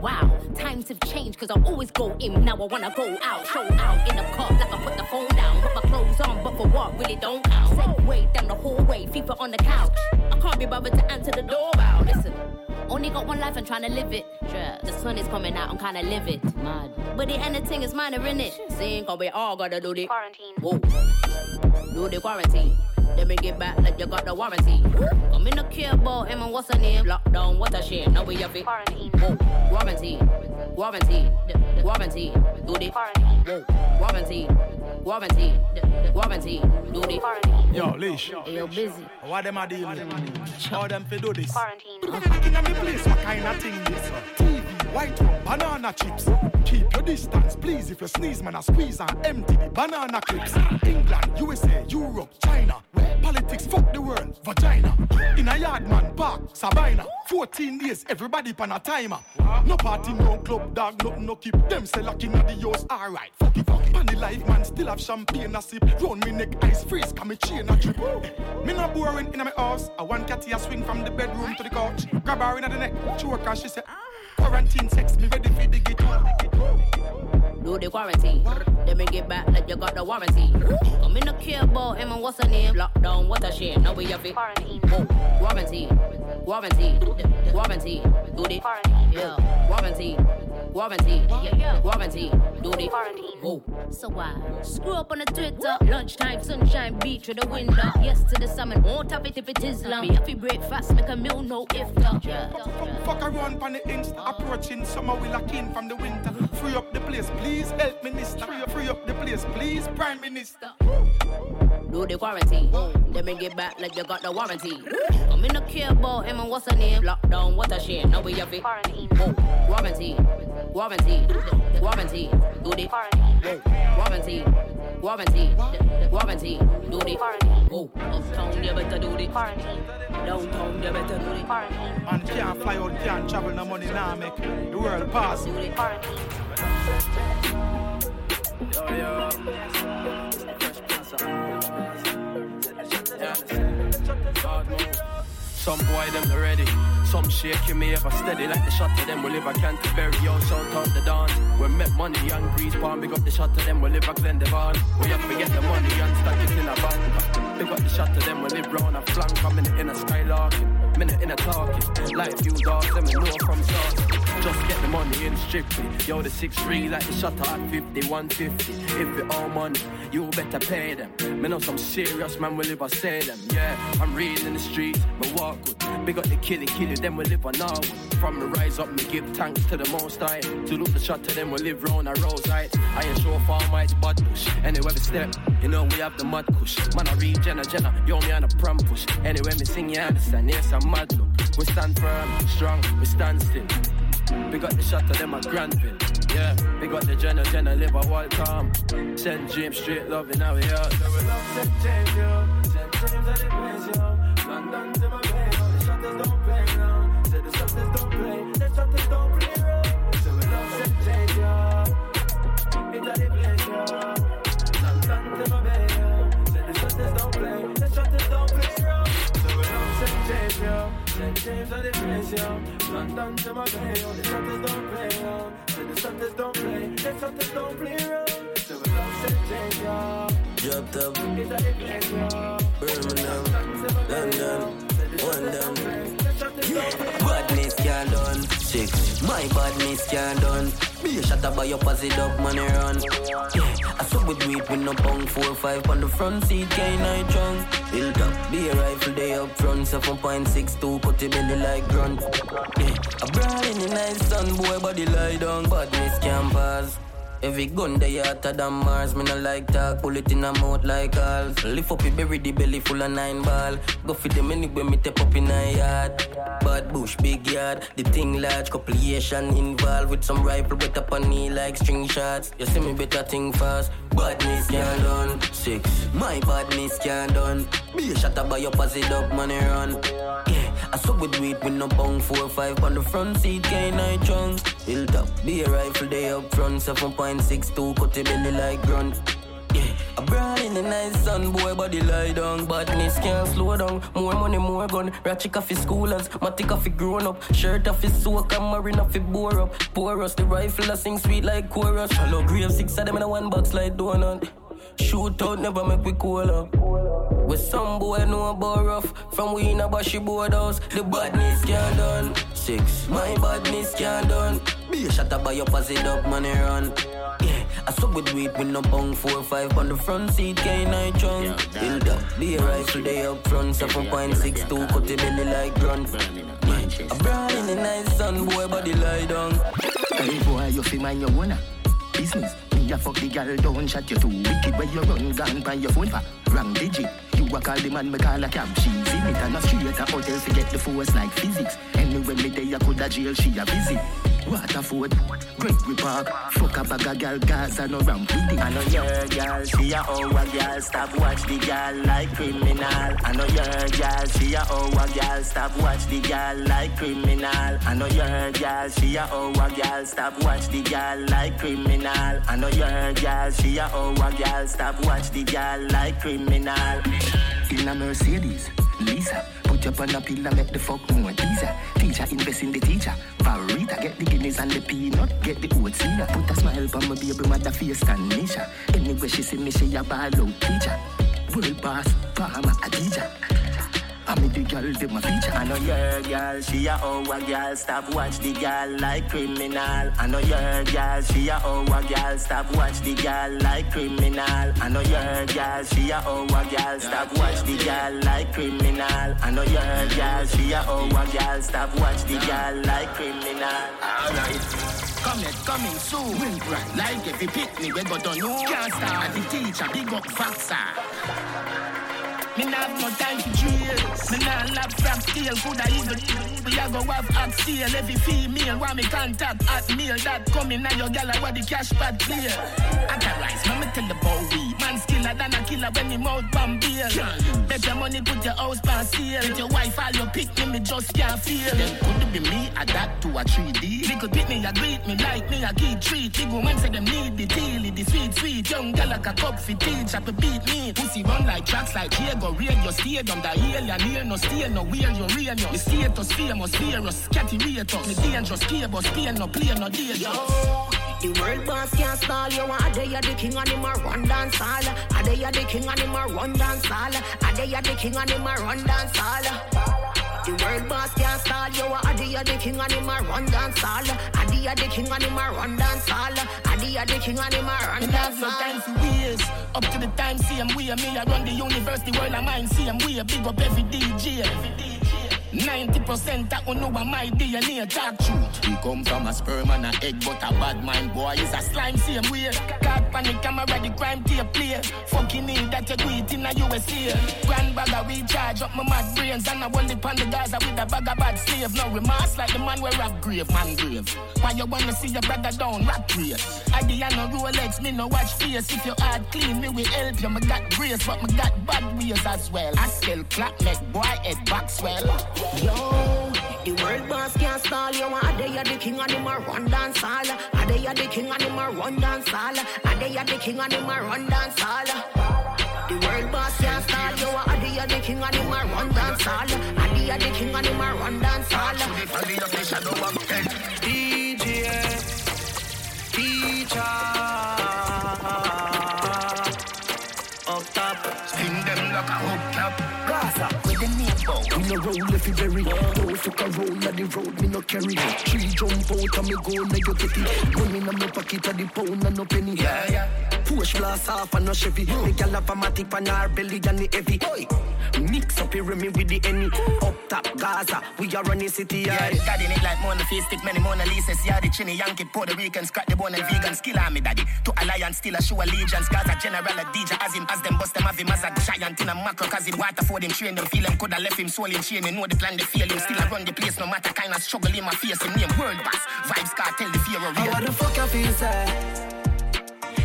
Wow, times have changed cause I always go in, now I wanna go out. Show out in the car like I put the phone down. Put my clothes on, but for what really don't count. Segway down the hallway, FIFA on the couch. I can't be bothered to answer the doorbell. Listen. Only got one life and trying to live it. The sun is coming out, I'm kinda livid. But the anything is minor in it. Saying, cause we all gotta do the quarantine. Whoa. Do the quarantine. Let me get back like you got the warranty. Come in the care about him and what's her name? Lockdown, what a shame. Now we have it. Quarantine. Whoa. Quarantine. Quarantine. Quarantine. Do the quarantine. Whoa. Quarantine. Quarantine. Quarantine. Do the quarantine. Yo, Leash. Hey, yo, busy. What them a deal with? How them fi do this? Quarantine. Back in me place, what kind of thing this? White rum, banana chips. Keep your distance, please. If you sneeze, man, I squeeze and empty the banana clips. England, USA, Europe, China. Politics fuck the world, vagina. In a yard, man, park, Sabina. 14 days, everybody pan a timer. No party, no club, dog, nothing, no keep them say locking at the house. Alright, fuck it, fuck it. Pan the life, man, still have champagne a sip. Round me neck, ice freeze, come me chain a trip. Me no boring in my house. I want Catty swing from the bedroom to the couch. Grab her in the neck, choke her, she say, quarantine sex, me ready for the guitar. Do the quarantine. Let me get back like you got the warranty. I'm in the care about him and what's her name? Lockdown, what a shame. Now we have it. Quarantine. Whoa. Quarantine. Quarantine. Quarantine. Do the quarantine. Yeah. Warranty. Warranty. Yeah, Warranty. Quarantine. Do the quarantine. Whoa. So why? Screw up on the Twitter. Lunchtime, sunshine, beat through the window. Yes to the summon. Won't have it if it is long. Me happy breakfast, make a meal, no if the. Fuck around on the insta, approaching summer we lock in from the winter. Free up the place, please, help minister. Free up, free up the place, please, prime minister. Do the quarantine. Let me get back like you got the warranty. I'm in the care about him and what's her name? Lockdown, what a shame. Now we have it. Quarantine. Whoa. Quarantine. Quarantine. Quarantine. Do the quarantine. Whoa. Quarantine. Quarantine. Quarantine. Do the quarantine. Whoa. Uptown, you better do the quarantine. Downtown, you better do the quarantine. Man can't fly out, can't travel, no money now make the world pass. Do the quarantine. Yo, yo. Some boy them already. Some shaking me ever steady like the shot to them. We live a Canterbury, yo, shout out the dance. We met money and grease palm, big up the shot to them. We live a Glendevon. We have to get the money and stack it in a bank. Big up the shot to them. We live round a flank. I'm in the inner skylarking. Minute in a talking. Like few dogs, them we know from sauce. Just get the money in strictly. Yo, the 6-3 like the shutter at 50, 150. If it all money, you better pay them. Me know some serious man will live I say them. Yeah, I'm reading the streets, me walk good. Big up the killy killy, them we live on now. From the rise up, me give thanks to the most high. To look the shot to them, we live round a rose height. I ain't sure for my butt push. Anyway, we step, you know we have the mud push. Man, I read Jenna Jenna, yo, me on a prom push. Anyway, me sing, you understand, yes, I'm mad look. We stand firm, strong, we stand still. Big up the shot to them at Granville. Yeah, big up the Jenna Jenna live a wild calm. St. James Street loving how we are. So we love St. James, yo. St. James at the place, yo. London to my front seat, can't I drunk. Built up, be a rifle day up front, six two, put the belly like grunt. Yeah, a brown in the nice sun, boy body lie down, badness can't pass. Every gun they hotter than Mars, me no like talk, pull it in a mouth like alls. Lift up your berry, the belly full of nine ball. Go for them anyway, me tap up in a yard. Bad bush, big yard, the thing large, couple involved with some rifle, wet up on me like string shots. You see me better think fast, badness can't done. Six, my badness can't done. Be a shot by your pussy dog money run. Yeah, I saw with weed with no bong four five on the front seat, can't I drunk? Up, be a rifle day up front, seven point six two, cut the belly like grunt. Yeah, a in the nice sun, boy, body lie down. Badness can't slow down. More money, more gun. Ratchet coffee schoolers, matic coffee grown up. Shirt off his soak, and marine off it bore up. Pour us the rifle, I sing sweet like chorus. Shallow grave, six of them in a one box like donut. Shoot out, never make we cool up. With some boy know about rough From we in a bashy boardhouse The badness can't done Six, my badness can't done. Be a shot up by your pussy dog money run. Yeah, I saw with weed with no bong Four five on the front seat, can't I drunk Build up, be a rifle day up front Seven point six two, cut the belly like grunt. Yeah. A brown in the nice sun, boy body lie down. Hey boy, you feel mind your owner business. Me a fuck the girl, don't shut you too wicked when you run gone by your phone for wrong digit. You a call the man, me call a cab. She's in it and a straight a hotel forget the force like physics. Anyway, me day I could a jail, she a visit. Waterford, Gregory Park, fuck a bag of girl, Gaza no ramp with it. I know your girl, she a our girl. Stop watch the girl like criminal. I know your girl, she a our girl. Stop watch the girl like criminal. I know your girl, she a our girl. Stop watch the girl like criminal. I know your girl, she a our girl. Stop watch the girl like criminal. In a Mercedes, Lisa, put up on a pillar, make the fuck more teaser. Teacher invest in the teacher. Farita, get the guineas and the peanut, get the oats in her. Put a smile on my baby mother face and Nisha. Anyway, she see me, she a ball out teacher. World boss, farmer, a teacher. I mean the girl, them a feature. I know your girl, she a our girl. Stop watch the girl like criminal. I know your girl, she a our girl. Stop watch the girl like criminal. I know your girl, she a our girl. Stop watch the girl like criminal. I know your girl, she a our girl. Stop watch the girl like criminal. Alright. Come it, coming soon. Win right like every picnic we go to know. Can't start the teacher, big up faster. Me nah have no time for jails. Me nah lap from steel. Coulda even we a go have at sale. Every female want me contact at mail. That coming now your gal where the cash pad clear. Otherwise, me me tell the boy, man skiller than a killer when him out from bail. Bet your money put your house for sale. With your wife all your pick me, me just can't feel. Them could Baby, me adapt to a 3D. Little bit me, a greet me like me, a key treat. Big woman say them need the teal, the sweet, sweet. Young gal like a cup for tea, chop a beat me. Pussy run like tracks like Diego, radio stadium. The alien here, no stay, no where you real, no. The status famous, fearless, catty rate us. Me dangerous, but stay, no play, no danger. The world boss can't stall you. Are they the king and him a run dance all? Are they the king and him a run dance all? Are they the king and him a run dance all? The world boss can't stall you. Are they the king and him a run dance all? Are they the king and him a run dance all? Are they the king and him a run dance time for years. Up to the time, same way. Me, I run the universe, the world, of mine, same way. Big up every DJ. Every DJ. 90% that who know my DNA talk truth. We come from a sperm and a egg, but a bad mind boy is a slime same way. Caught panic camera, the crime tape play. Fucking need that you do it in a USA. Grand bag of recharge up my mad brains and I hold it on the Gaza with a bag of bad slave. No remorse like the man where rap grave, man grave. Why you wanna see your brother down, rap grave? I the no Rolex, me no watch face. If your heart clean, me will help you. Me got grace, but me got bad ways as well. I still clap, make boy head back swell. Yo, the world boss can't stall you. Are they the king and him a run dance all? Are they the king and him a run dance all? Are they the king and him a run dance all? The world boss can't stall you. Are they the king and him a run dance all? Are they the king and him a run dance all? DJ, teacher, up top, spin them like a hubcap. Gaza, with the bow. No roll if you bury. Don't fuck a roll at the road, me no carry. Three jump out and me go, now you get it. Money in my pocket at the pound and no penny. Yeah, yeah. Push blast off and no Chevy. Mm. Me gal have a matic on her belly and the heavy. Oi. Mix up here me with the any. Up top Gaza, we are running city. Yeah, Yeah, daddy it like Mona Face, stick many Mona Lisa. Yeah, the chinny Yankee, Puerto Rican, scratch the bone and vegan. Skill on me, daddy. To alliance, still a show allegiance. Gaza general, a DJ, as him, as them bust them, have him as a giant in a macro. Cause him water for them, train them, feel him, coulda left him, soul in chain. You know the plan, they feel. Still I run the place, no matter kind of struggle in my face. Him name, world boss. Vybz Kartel, the fear of real. How the fuck you feel, say?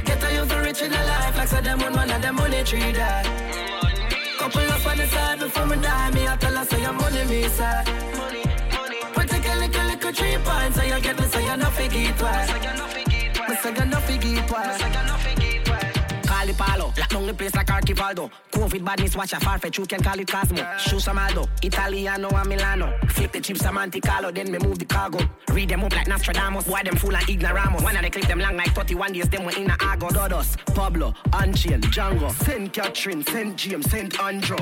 Get a youth rich in a life like so them on one of them money tree that. Couple up on the side before me die, me I tell her say your money me say. But take a little little three points, so you get me say you no figgy twice. Me say you no figgy twice. Call it Palo, lock down the place like Archivaldo. COVID badness, watch a far fetch, you can call it Cosmo. Shoe Samaldo, Italiano and Milano. Flip the chips, Monte Carlo, then me move the cargo. Read them up like Nostradamus, why them full of ignoramos. One of the clip them long like 31 days, them were in a Argo. Dodos, Pablo, Unchain, Django, St. Catherine, St. James, St. Andrew.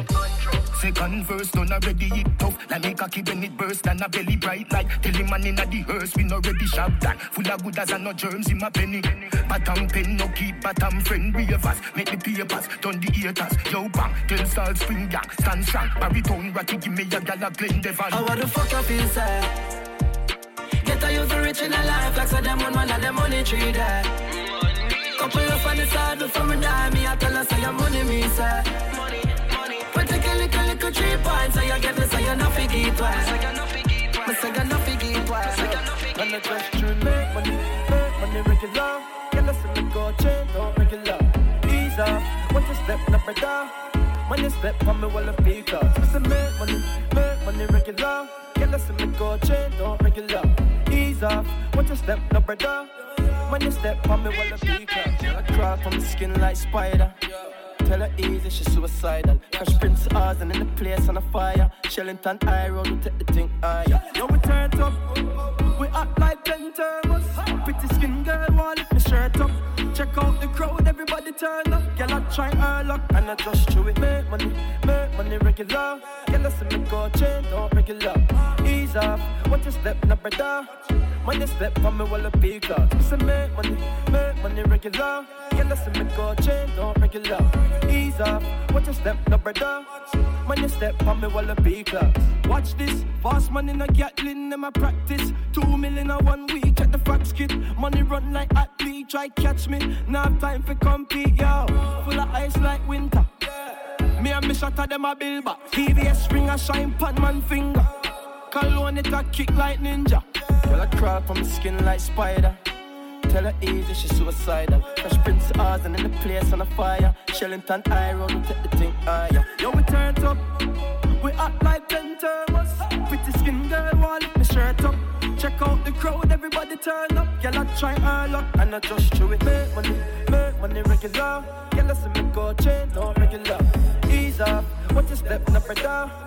Second verse done already it tough Like me cocky when it burst and a belly bright like Tell him man inna the hearse we no ready shop that Full of good as and no germs in my penny Bottom pen no keep bottom friend ravers Make the papers done the haters Yo bang tell salt spring gang stand strong Baritone ratty give me a gal a Glendevon How the fuck you feel, say? Get a youth rich in a life like so them on one of them money tree there. Couple up on the side before me die, me I tell her say your money me say. But take a little little three points, so you get me say you no figgy twice. Me say you no figgy twice. And the question make money, make money regular. Step na brother. Uh. When you step on me, well, a peak up. Listen, make money, make money regular. Get listen me go chain, don't regular. Ease up, want to step na brother. Uh. When you step on me, well, a peak up. I crawl from the skin like spider. Tell her easy, she suicidal. Crash Prince Oz and in the place on a fire. Shellington High Road, we take the thing higher. Yo, we turn up. We act like ten turbos. Pretty skin girl, want lift my shirt up. Check out the crowd, everybody turn up. Girl, I try her luck, and I just show it. Make money, make money regular. Girl, I see me go chain, don't regular. Ease up, what you step, no brother. When you step on me, well, a big up. Say make money, make money regular. I see me go chain, don't regular. Ease up, watch your step, no brother. When you step on me, well, a big up. Watch this, fast money in a Gatlin, them a practice. Two million in one week check the fax kit. Money run like athlete, try catch me. Now time for compete, yo. Full of ice like winter. Me and me shot at them a bill back. VVS spring a shine pan man finger. Cologne it a kick like ninja. Girl, I crawl from the skin like spider. Tell her easy, she suicidal. Fresh Prince Oz and in the place on a fire. Shellington High Road, we take the thing higher. Yo, we turn up. We act like ten turbos. Pretty skin girl, want lift me shirt up. check out the crowd, everybody turn up. Girl, I try her luck, and I just chew it. Make money, make money regular. Girl, I see me go chain, no regular. Ease up, what you step, no brother.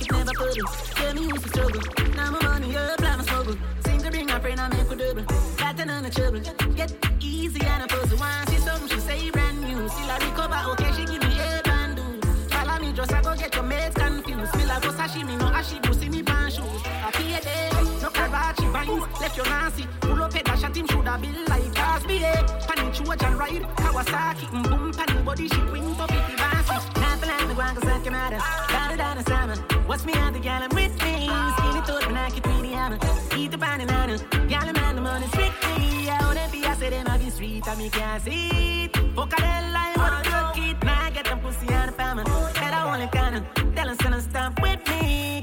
It, never put it. Tell me who's the struggle. Now my money up, now my struggle. Seem to bring my friend, I make a double. Got none of trouble. Get easy and a puzzle. Once see something, she say brand new. Still I recover, okay, she give me a bandu. Follow me, just I go get your mates confused. Feel like go sashimi, no ashibu, see me pan shoes. I a day, no Karachi vines. Left your Nancy, pull up a dash at him, shoulda be like Cosby, eh. Panny Trojan ride, Kawasaki, mm, boom, panny body, she wing for 50 bouncy. Can't the ground, cause I can matter. Got it down the summer. What's me out the gallon with me? Skinny thought when I could the hammer. Eat the pan and nana. Gallon man, the money strictly. I wanna be, I said, them I be sweet, I me can't see it. Bocadella, what a good kid. Now I get them pussy out of famine. Better only kinda. Tell them, son, stop with me.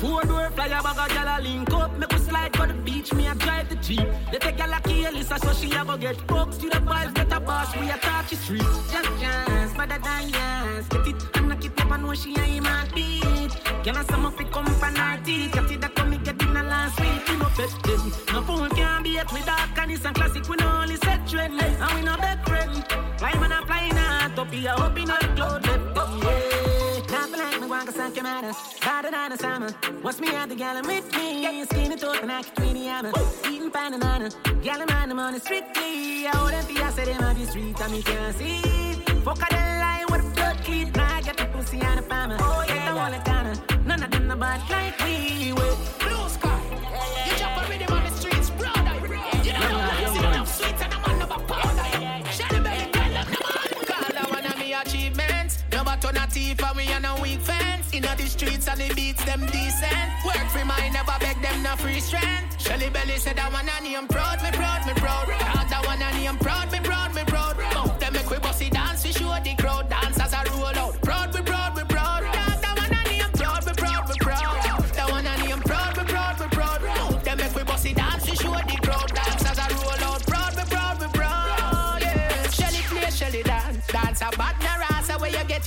Four door flyer bag a gyal a link up. Make we slide for the beach. Me I drive the jeep. They take a key Elisa so she go get folks to the vibes. Get a boss. We a touch the street. Just dance, better than yes. Get it and it and know she a him beat. Gyal a some fi come from our teeth. Get it that come me get in a last week. You know bet them. No fool can be it with dark and it's a classic. We no only set trend and we no bed friend. Fly man a flying out up here. Up in the cloud left up. Yeah. Like me want to suck your matter. Harder the summer. What's me at the gallon with me? Skinny talk and I can tweet the hammer. Eating pan and nana. Gallon man, I'm on it strictly. I wouldn't be, I said, them on the street, and me can't see. Fuck a the line I the farmer. Oh, yeah, the one kinda. None of them the bad like we. Blue sky. You a on the streets, brother. You know I'm sitting sweet and I'm on the powder. Shelly belly, girl, look, come on. Call that one of me achievements. Never turn a thief and we are no weak fans. Inna the streets and the beats them decent. Work for mine, never beg them no free strength. Shelly belly said one and I'm proud, me proud, me proud. That one and I'm proud, me proud, me proud.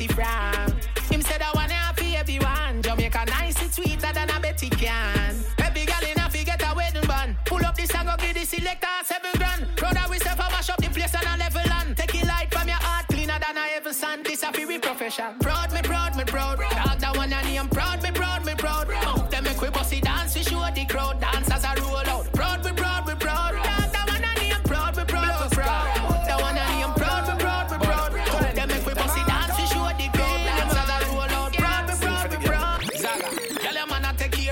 From. Him said I wanna happy everyone. Jamaica nice, it's sweeter than I bet he can. Baby girl in a get a wedding band. Pull up this and go give the selector seven grand. Brother, we for mash up the place and a level land. Take it light from your heart, cleaner than a ever sand. This a fi we profession. Proud me, proud me, proud. Dog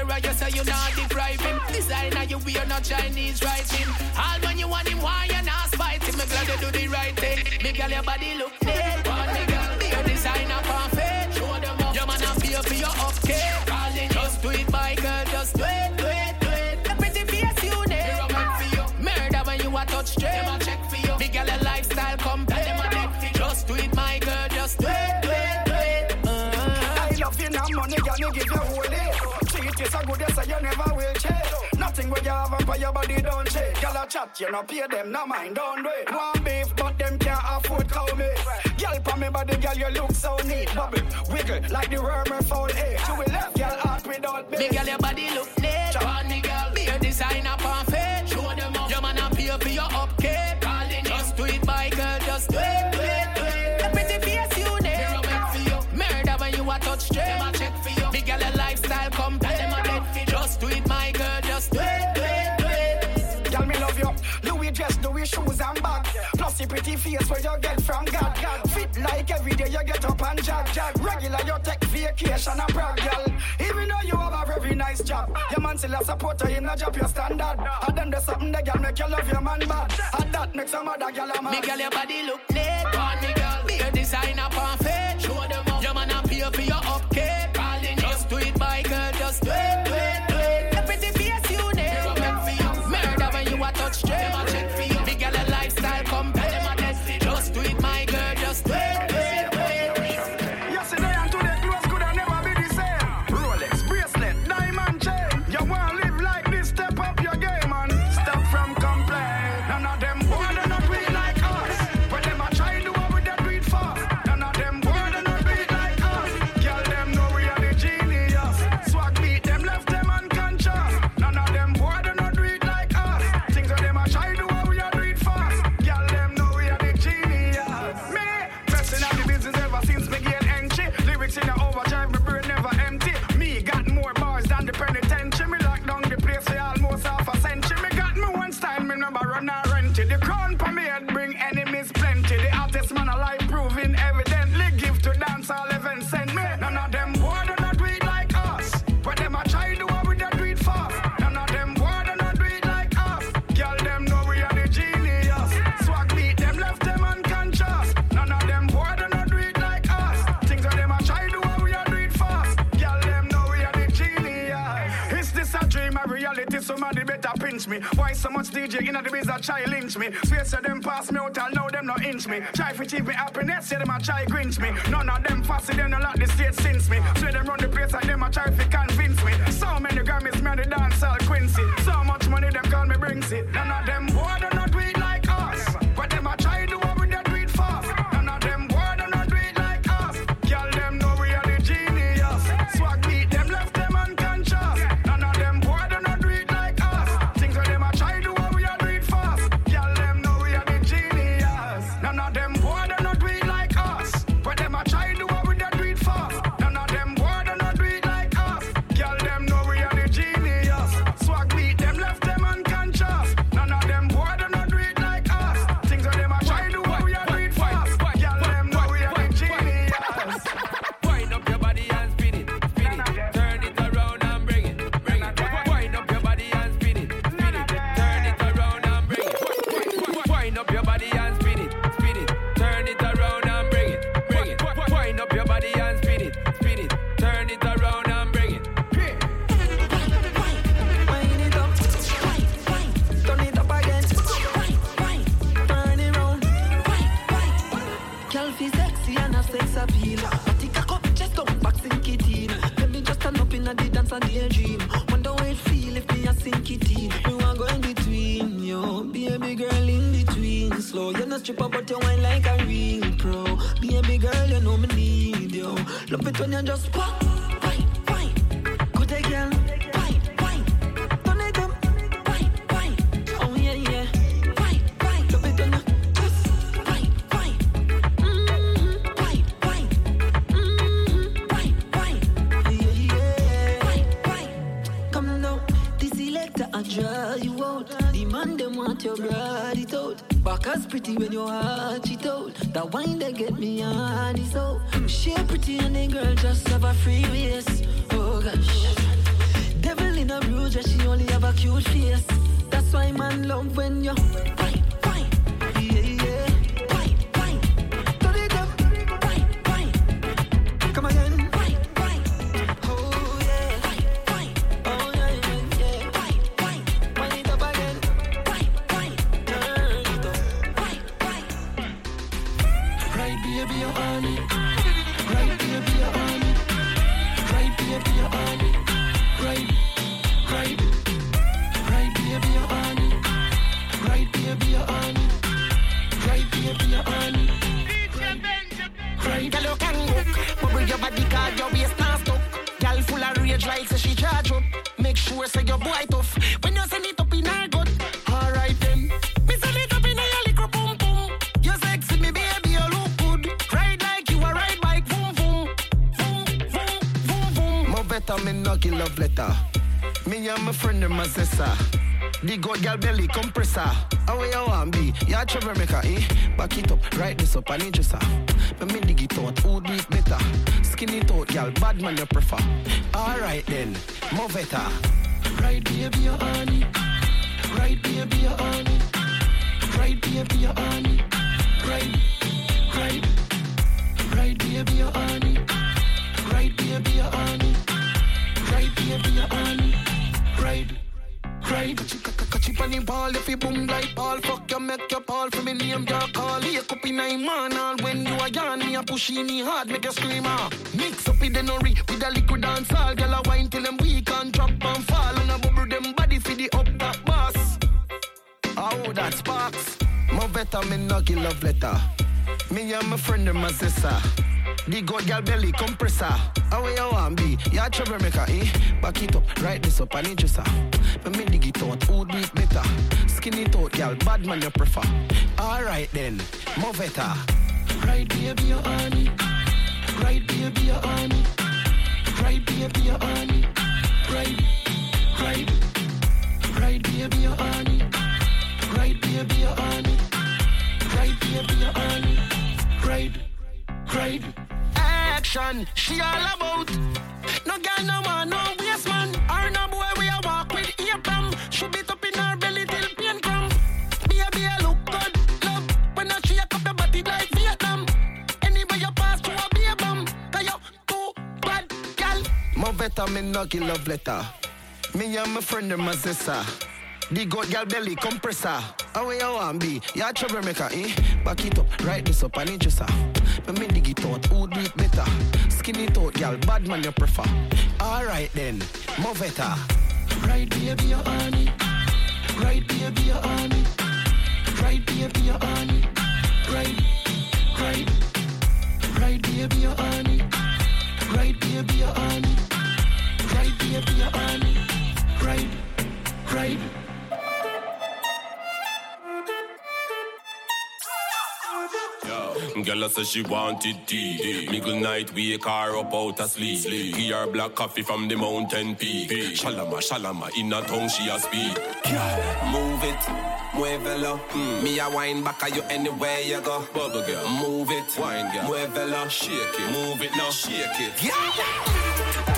care you so you not deprive him. Designer you wear not Chinese writing. All when you want him, why you not spite him? Me glad you do the right thing. Me girl your body look dead. One me girl, be a designer Nothing where you have up for your body don't change. Girl, a chat, you no pay them, no mind, don't wait. One beef, but them can't afford cow meat. Girl, for me body, girl, you look so neat. Bubble, wiggle, like the worm and foul egg. Eh. You will left, girl, heart without Me girl, your body look neat. On me girl, be a designer perfect. Show them up. Your man a pay for your upkeep. Plus the pretty face where you get from God. God. Fit like every day you get up and jog. jog. Regular you take vacation and brag, girl. Even though you have a very nice job, your man still a supporter in a job your standard. And then there's something that girl make you love your man bad. And that makes some other girl a man. Me girl, your body look neat. On me girl, be a designer perfect. Show them up. Your man a pay for your upkeep. Calling, just do it, my girl, pinch me. Why so much DJ in the biz a try lynch me? Swear say them pass me out, I know them no inch me. Try for cheap me happiness, say them a try grinch me. None of them fussy, them no like the state since me. Swear them run the place like them a try to convince me. So many Grammys, me on the dance all Quincy. So much You just The good girl belly compressor. How you want be? You a troublemaker, eh? Back it up, right this up, I need you, sir. But me dig it out, who do it better? Skin it out, girl, bad man you prefer. Alright then, more better. Right, baby, you're on it. Right, baby, you're on it. Right, baby, you're on it. Right, right, right, baby, you're on it. Right, baby, you're on it. Right, baby, you're on it. Right, right. Catch it on the ball if you boom like ball. Fuck you, make your ball for me name your call. Here in a man all when you are yarn me a push in the hard make you scream ah. Mix up with the nori with a liquid dance all. Girl a wine till them weak and drop and fall and a bubble them body for the up that boss. Oh that sparks. More better me no love letter. Me and my friend them a sister. The good girl belly compressor. How you want be? You a troublemaker, eh? Back it up, right this up, I need you, sir. But me dig it out, who do it better? Skin it girl, bad man you prefer. Alright then, more better. Right, baby, you're on it. Right, baby, you're on it. Right, baby, you're on it. Right, right, right, baby, you're on it. Right, baby, you're on it. Right, baby, you're on it. Right, right. Action, she all about. No girl, no man, no waste man. Or no boy, we a walk with pam. Should it up in her belly till pain come. Baby, I look good, love. When I shake up your body like Vietnam. Anywhere you pass through a beer bum. Cause you too bad, girl. More better, me no love letter. Me and my friend them as sister. The goat gal belly compressor. How you want be? You a troublemaker, eh? Back it up, right this up, I need you, sir. Me dig it out, who do it better? Skin it out, gal, bad man you prefer. Alright then, move it. Right baby, you on it. Right baby, you on it. Right baby, you on it. Right, right. Right baby, you on it. Right baby, you on it. Right baby, you on it. Right, right. Girl say she wanted tea. Middle night wake her up out of sleep. Her black coffee from the mountain peak. Shalama, shalama, in a tongue she a speak. Girl, move it, muévelo. Mm. Me a wine back at you anywhere you go. Bubble girl, Move it, wine girl, muévelo. shake it, Move it now. shake it. Yeah.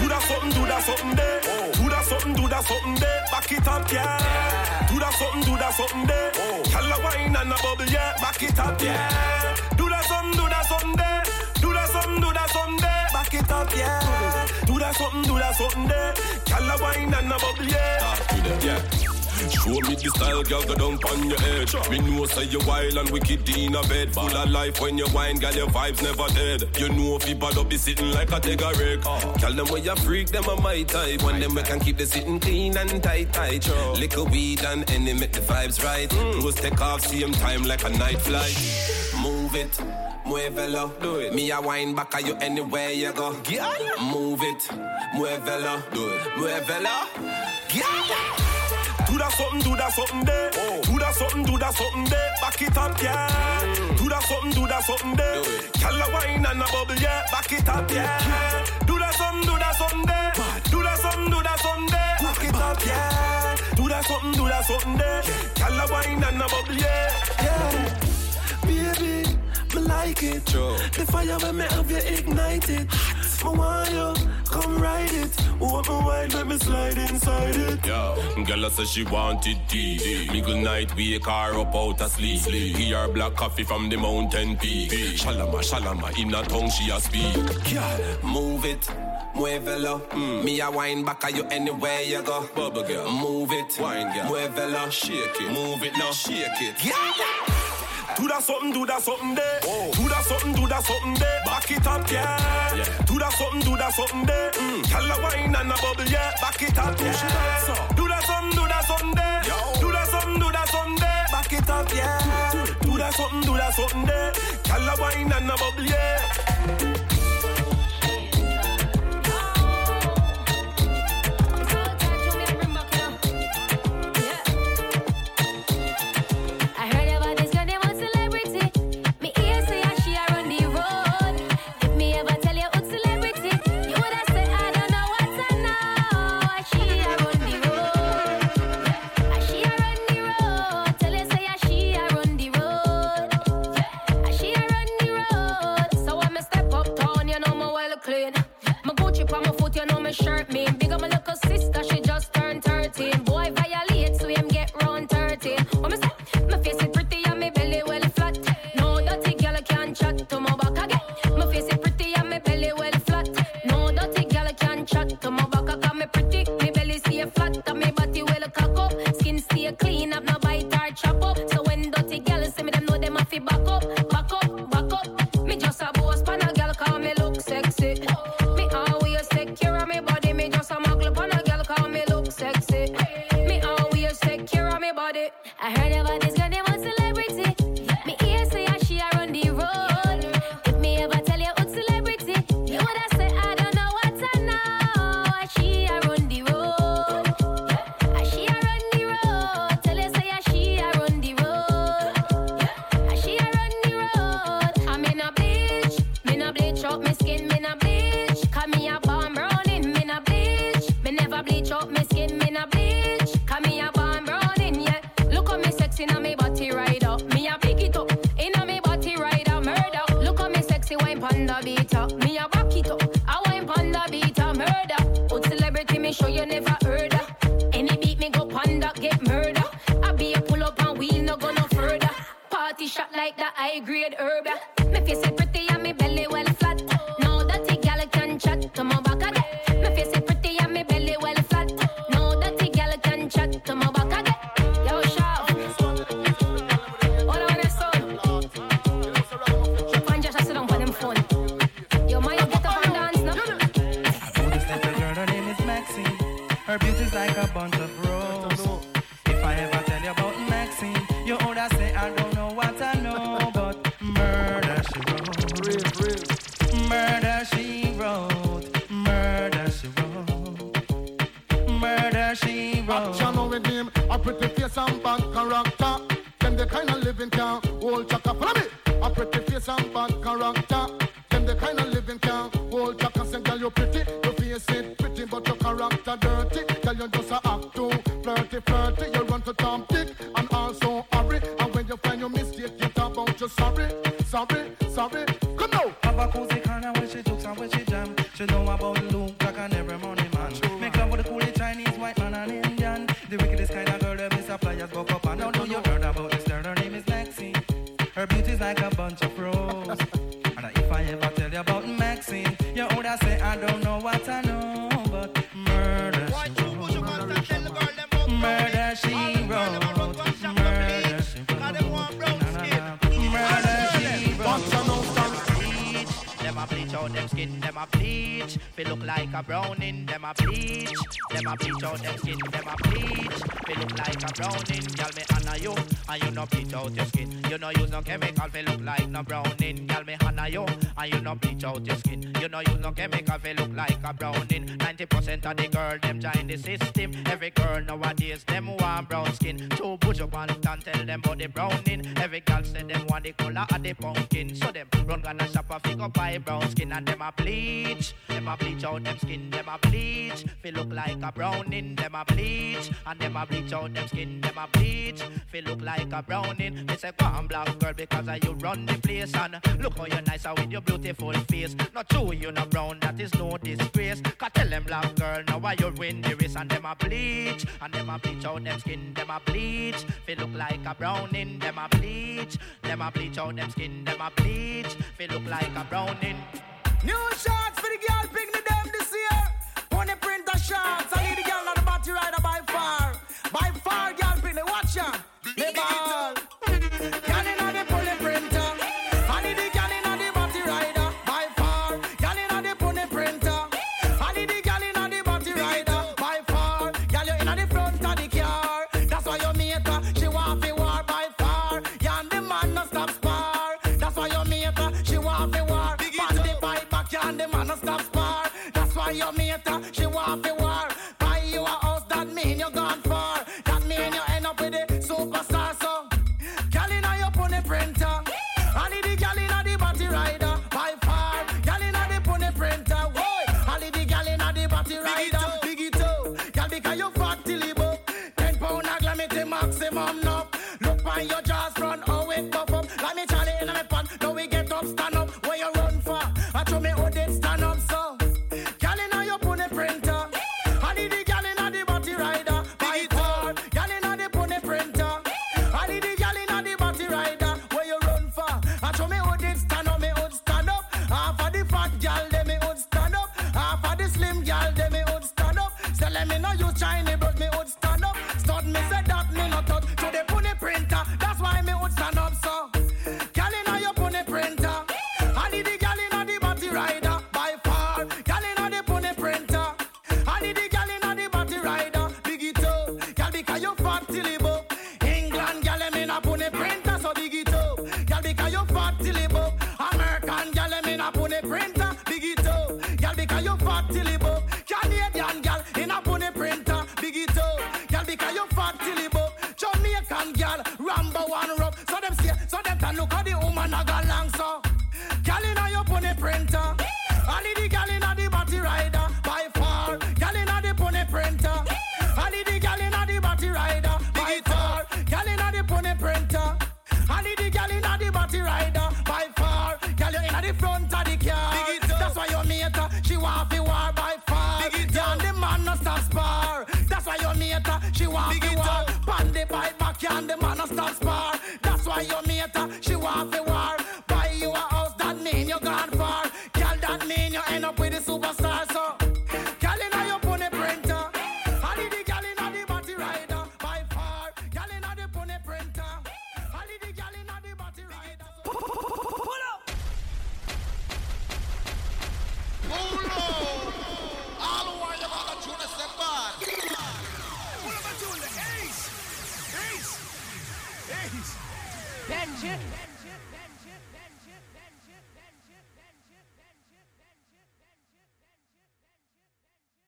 Do that something, do that something there. Do that something, do that something there. Back it up, yeah. Do that something, do that something there. Call a wine and a bubble, yeah. Back it up, yeah. Do that something, do that something. Do that something, do that something. Back it up, yeah. Do that something, do that there. Call a wine and a bubble, yeah. Yeah. Show me the style, girl, go down on your edge. Me know say you wild and wicked in a bed. Full of life when you wine, girl, your vibes never dead. You know if you bad up, be sitting like a take a wreck. Tell them when you freak, them a my type. When them we can keep the sitting clean and tight, tight. Liquor weed and any make the vibes right. Close take off, same time like a night flight. Move it, muévelo. Do it. Me a wine back at you anywhere you go. Move it, muévelo. Do it. Muévelo. Girl. Do that something, do that something there. Do that something, do that something there. Back it up, yeah. Do that something, do that something there. Call a wine and a bubble, yeah. Back it up, yeah. Do that something, do that something there. Do that something, do that something there. Back it up, yeah. Do that something, do that something there. Call a wine and a bubble, yeah. Yeah, baby, me like it. The fire when me have you ignited. Me want you, come ride it. Want me wine, let me slide inside it. Yo, girl I say she wanted tea. Middle night wake her up out of sleep. Give her black coffee from the mountain peak. Shalama, shalama, in a tongue she a speak. Girl, move it, muévelo. Mm. Me a wine back at you anywhere you go. Bubble girl, Move it, wine girl, muévelo. shake it, Move it now. shake it. Girl. Do that something, do that something there. Do that something, do that something there. Back it up, yeah. Do that something, do that something there. Mm. Call a wine and a bubble, yeah. Back it up, yeah. Do that something, do that something there. Do that something, do that something there. Back it up, yeah. Do that something, do that something there. Call a wine and a bubble, yeah. Shot agree grade herb. Me face say them want the color of the pumpkin. So them run gonna shop a figure buy brown skin and them a bleach. Them a bleach out them skin, them a bleach. Feel look like a browning, them a bleach. And them a bleach out them skin, them a bleach. Feel look like a browning. They say come on black girl because you run the place and look how you nice with your beautiful face. Not true you no brown, that is no disgrace. Cause tell them black girl now why you win the race and them a bleach. And them a bleach out them skin, them a bleach. Feel look like a browning, them a bleach bleach. Them a bleach out them skin, them a bleach.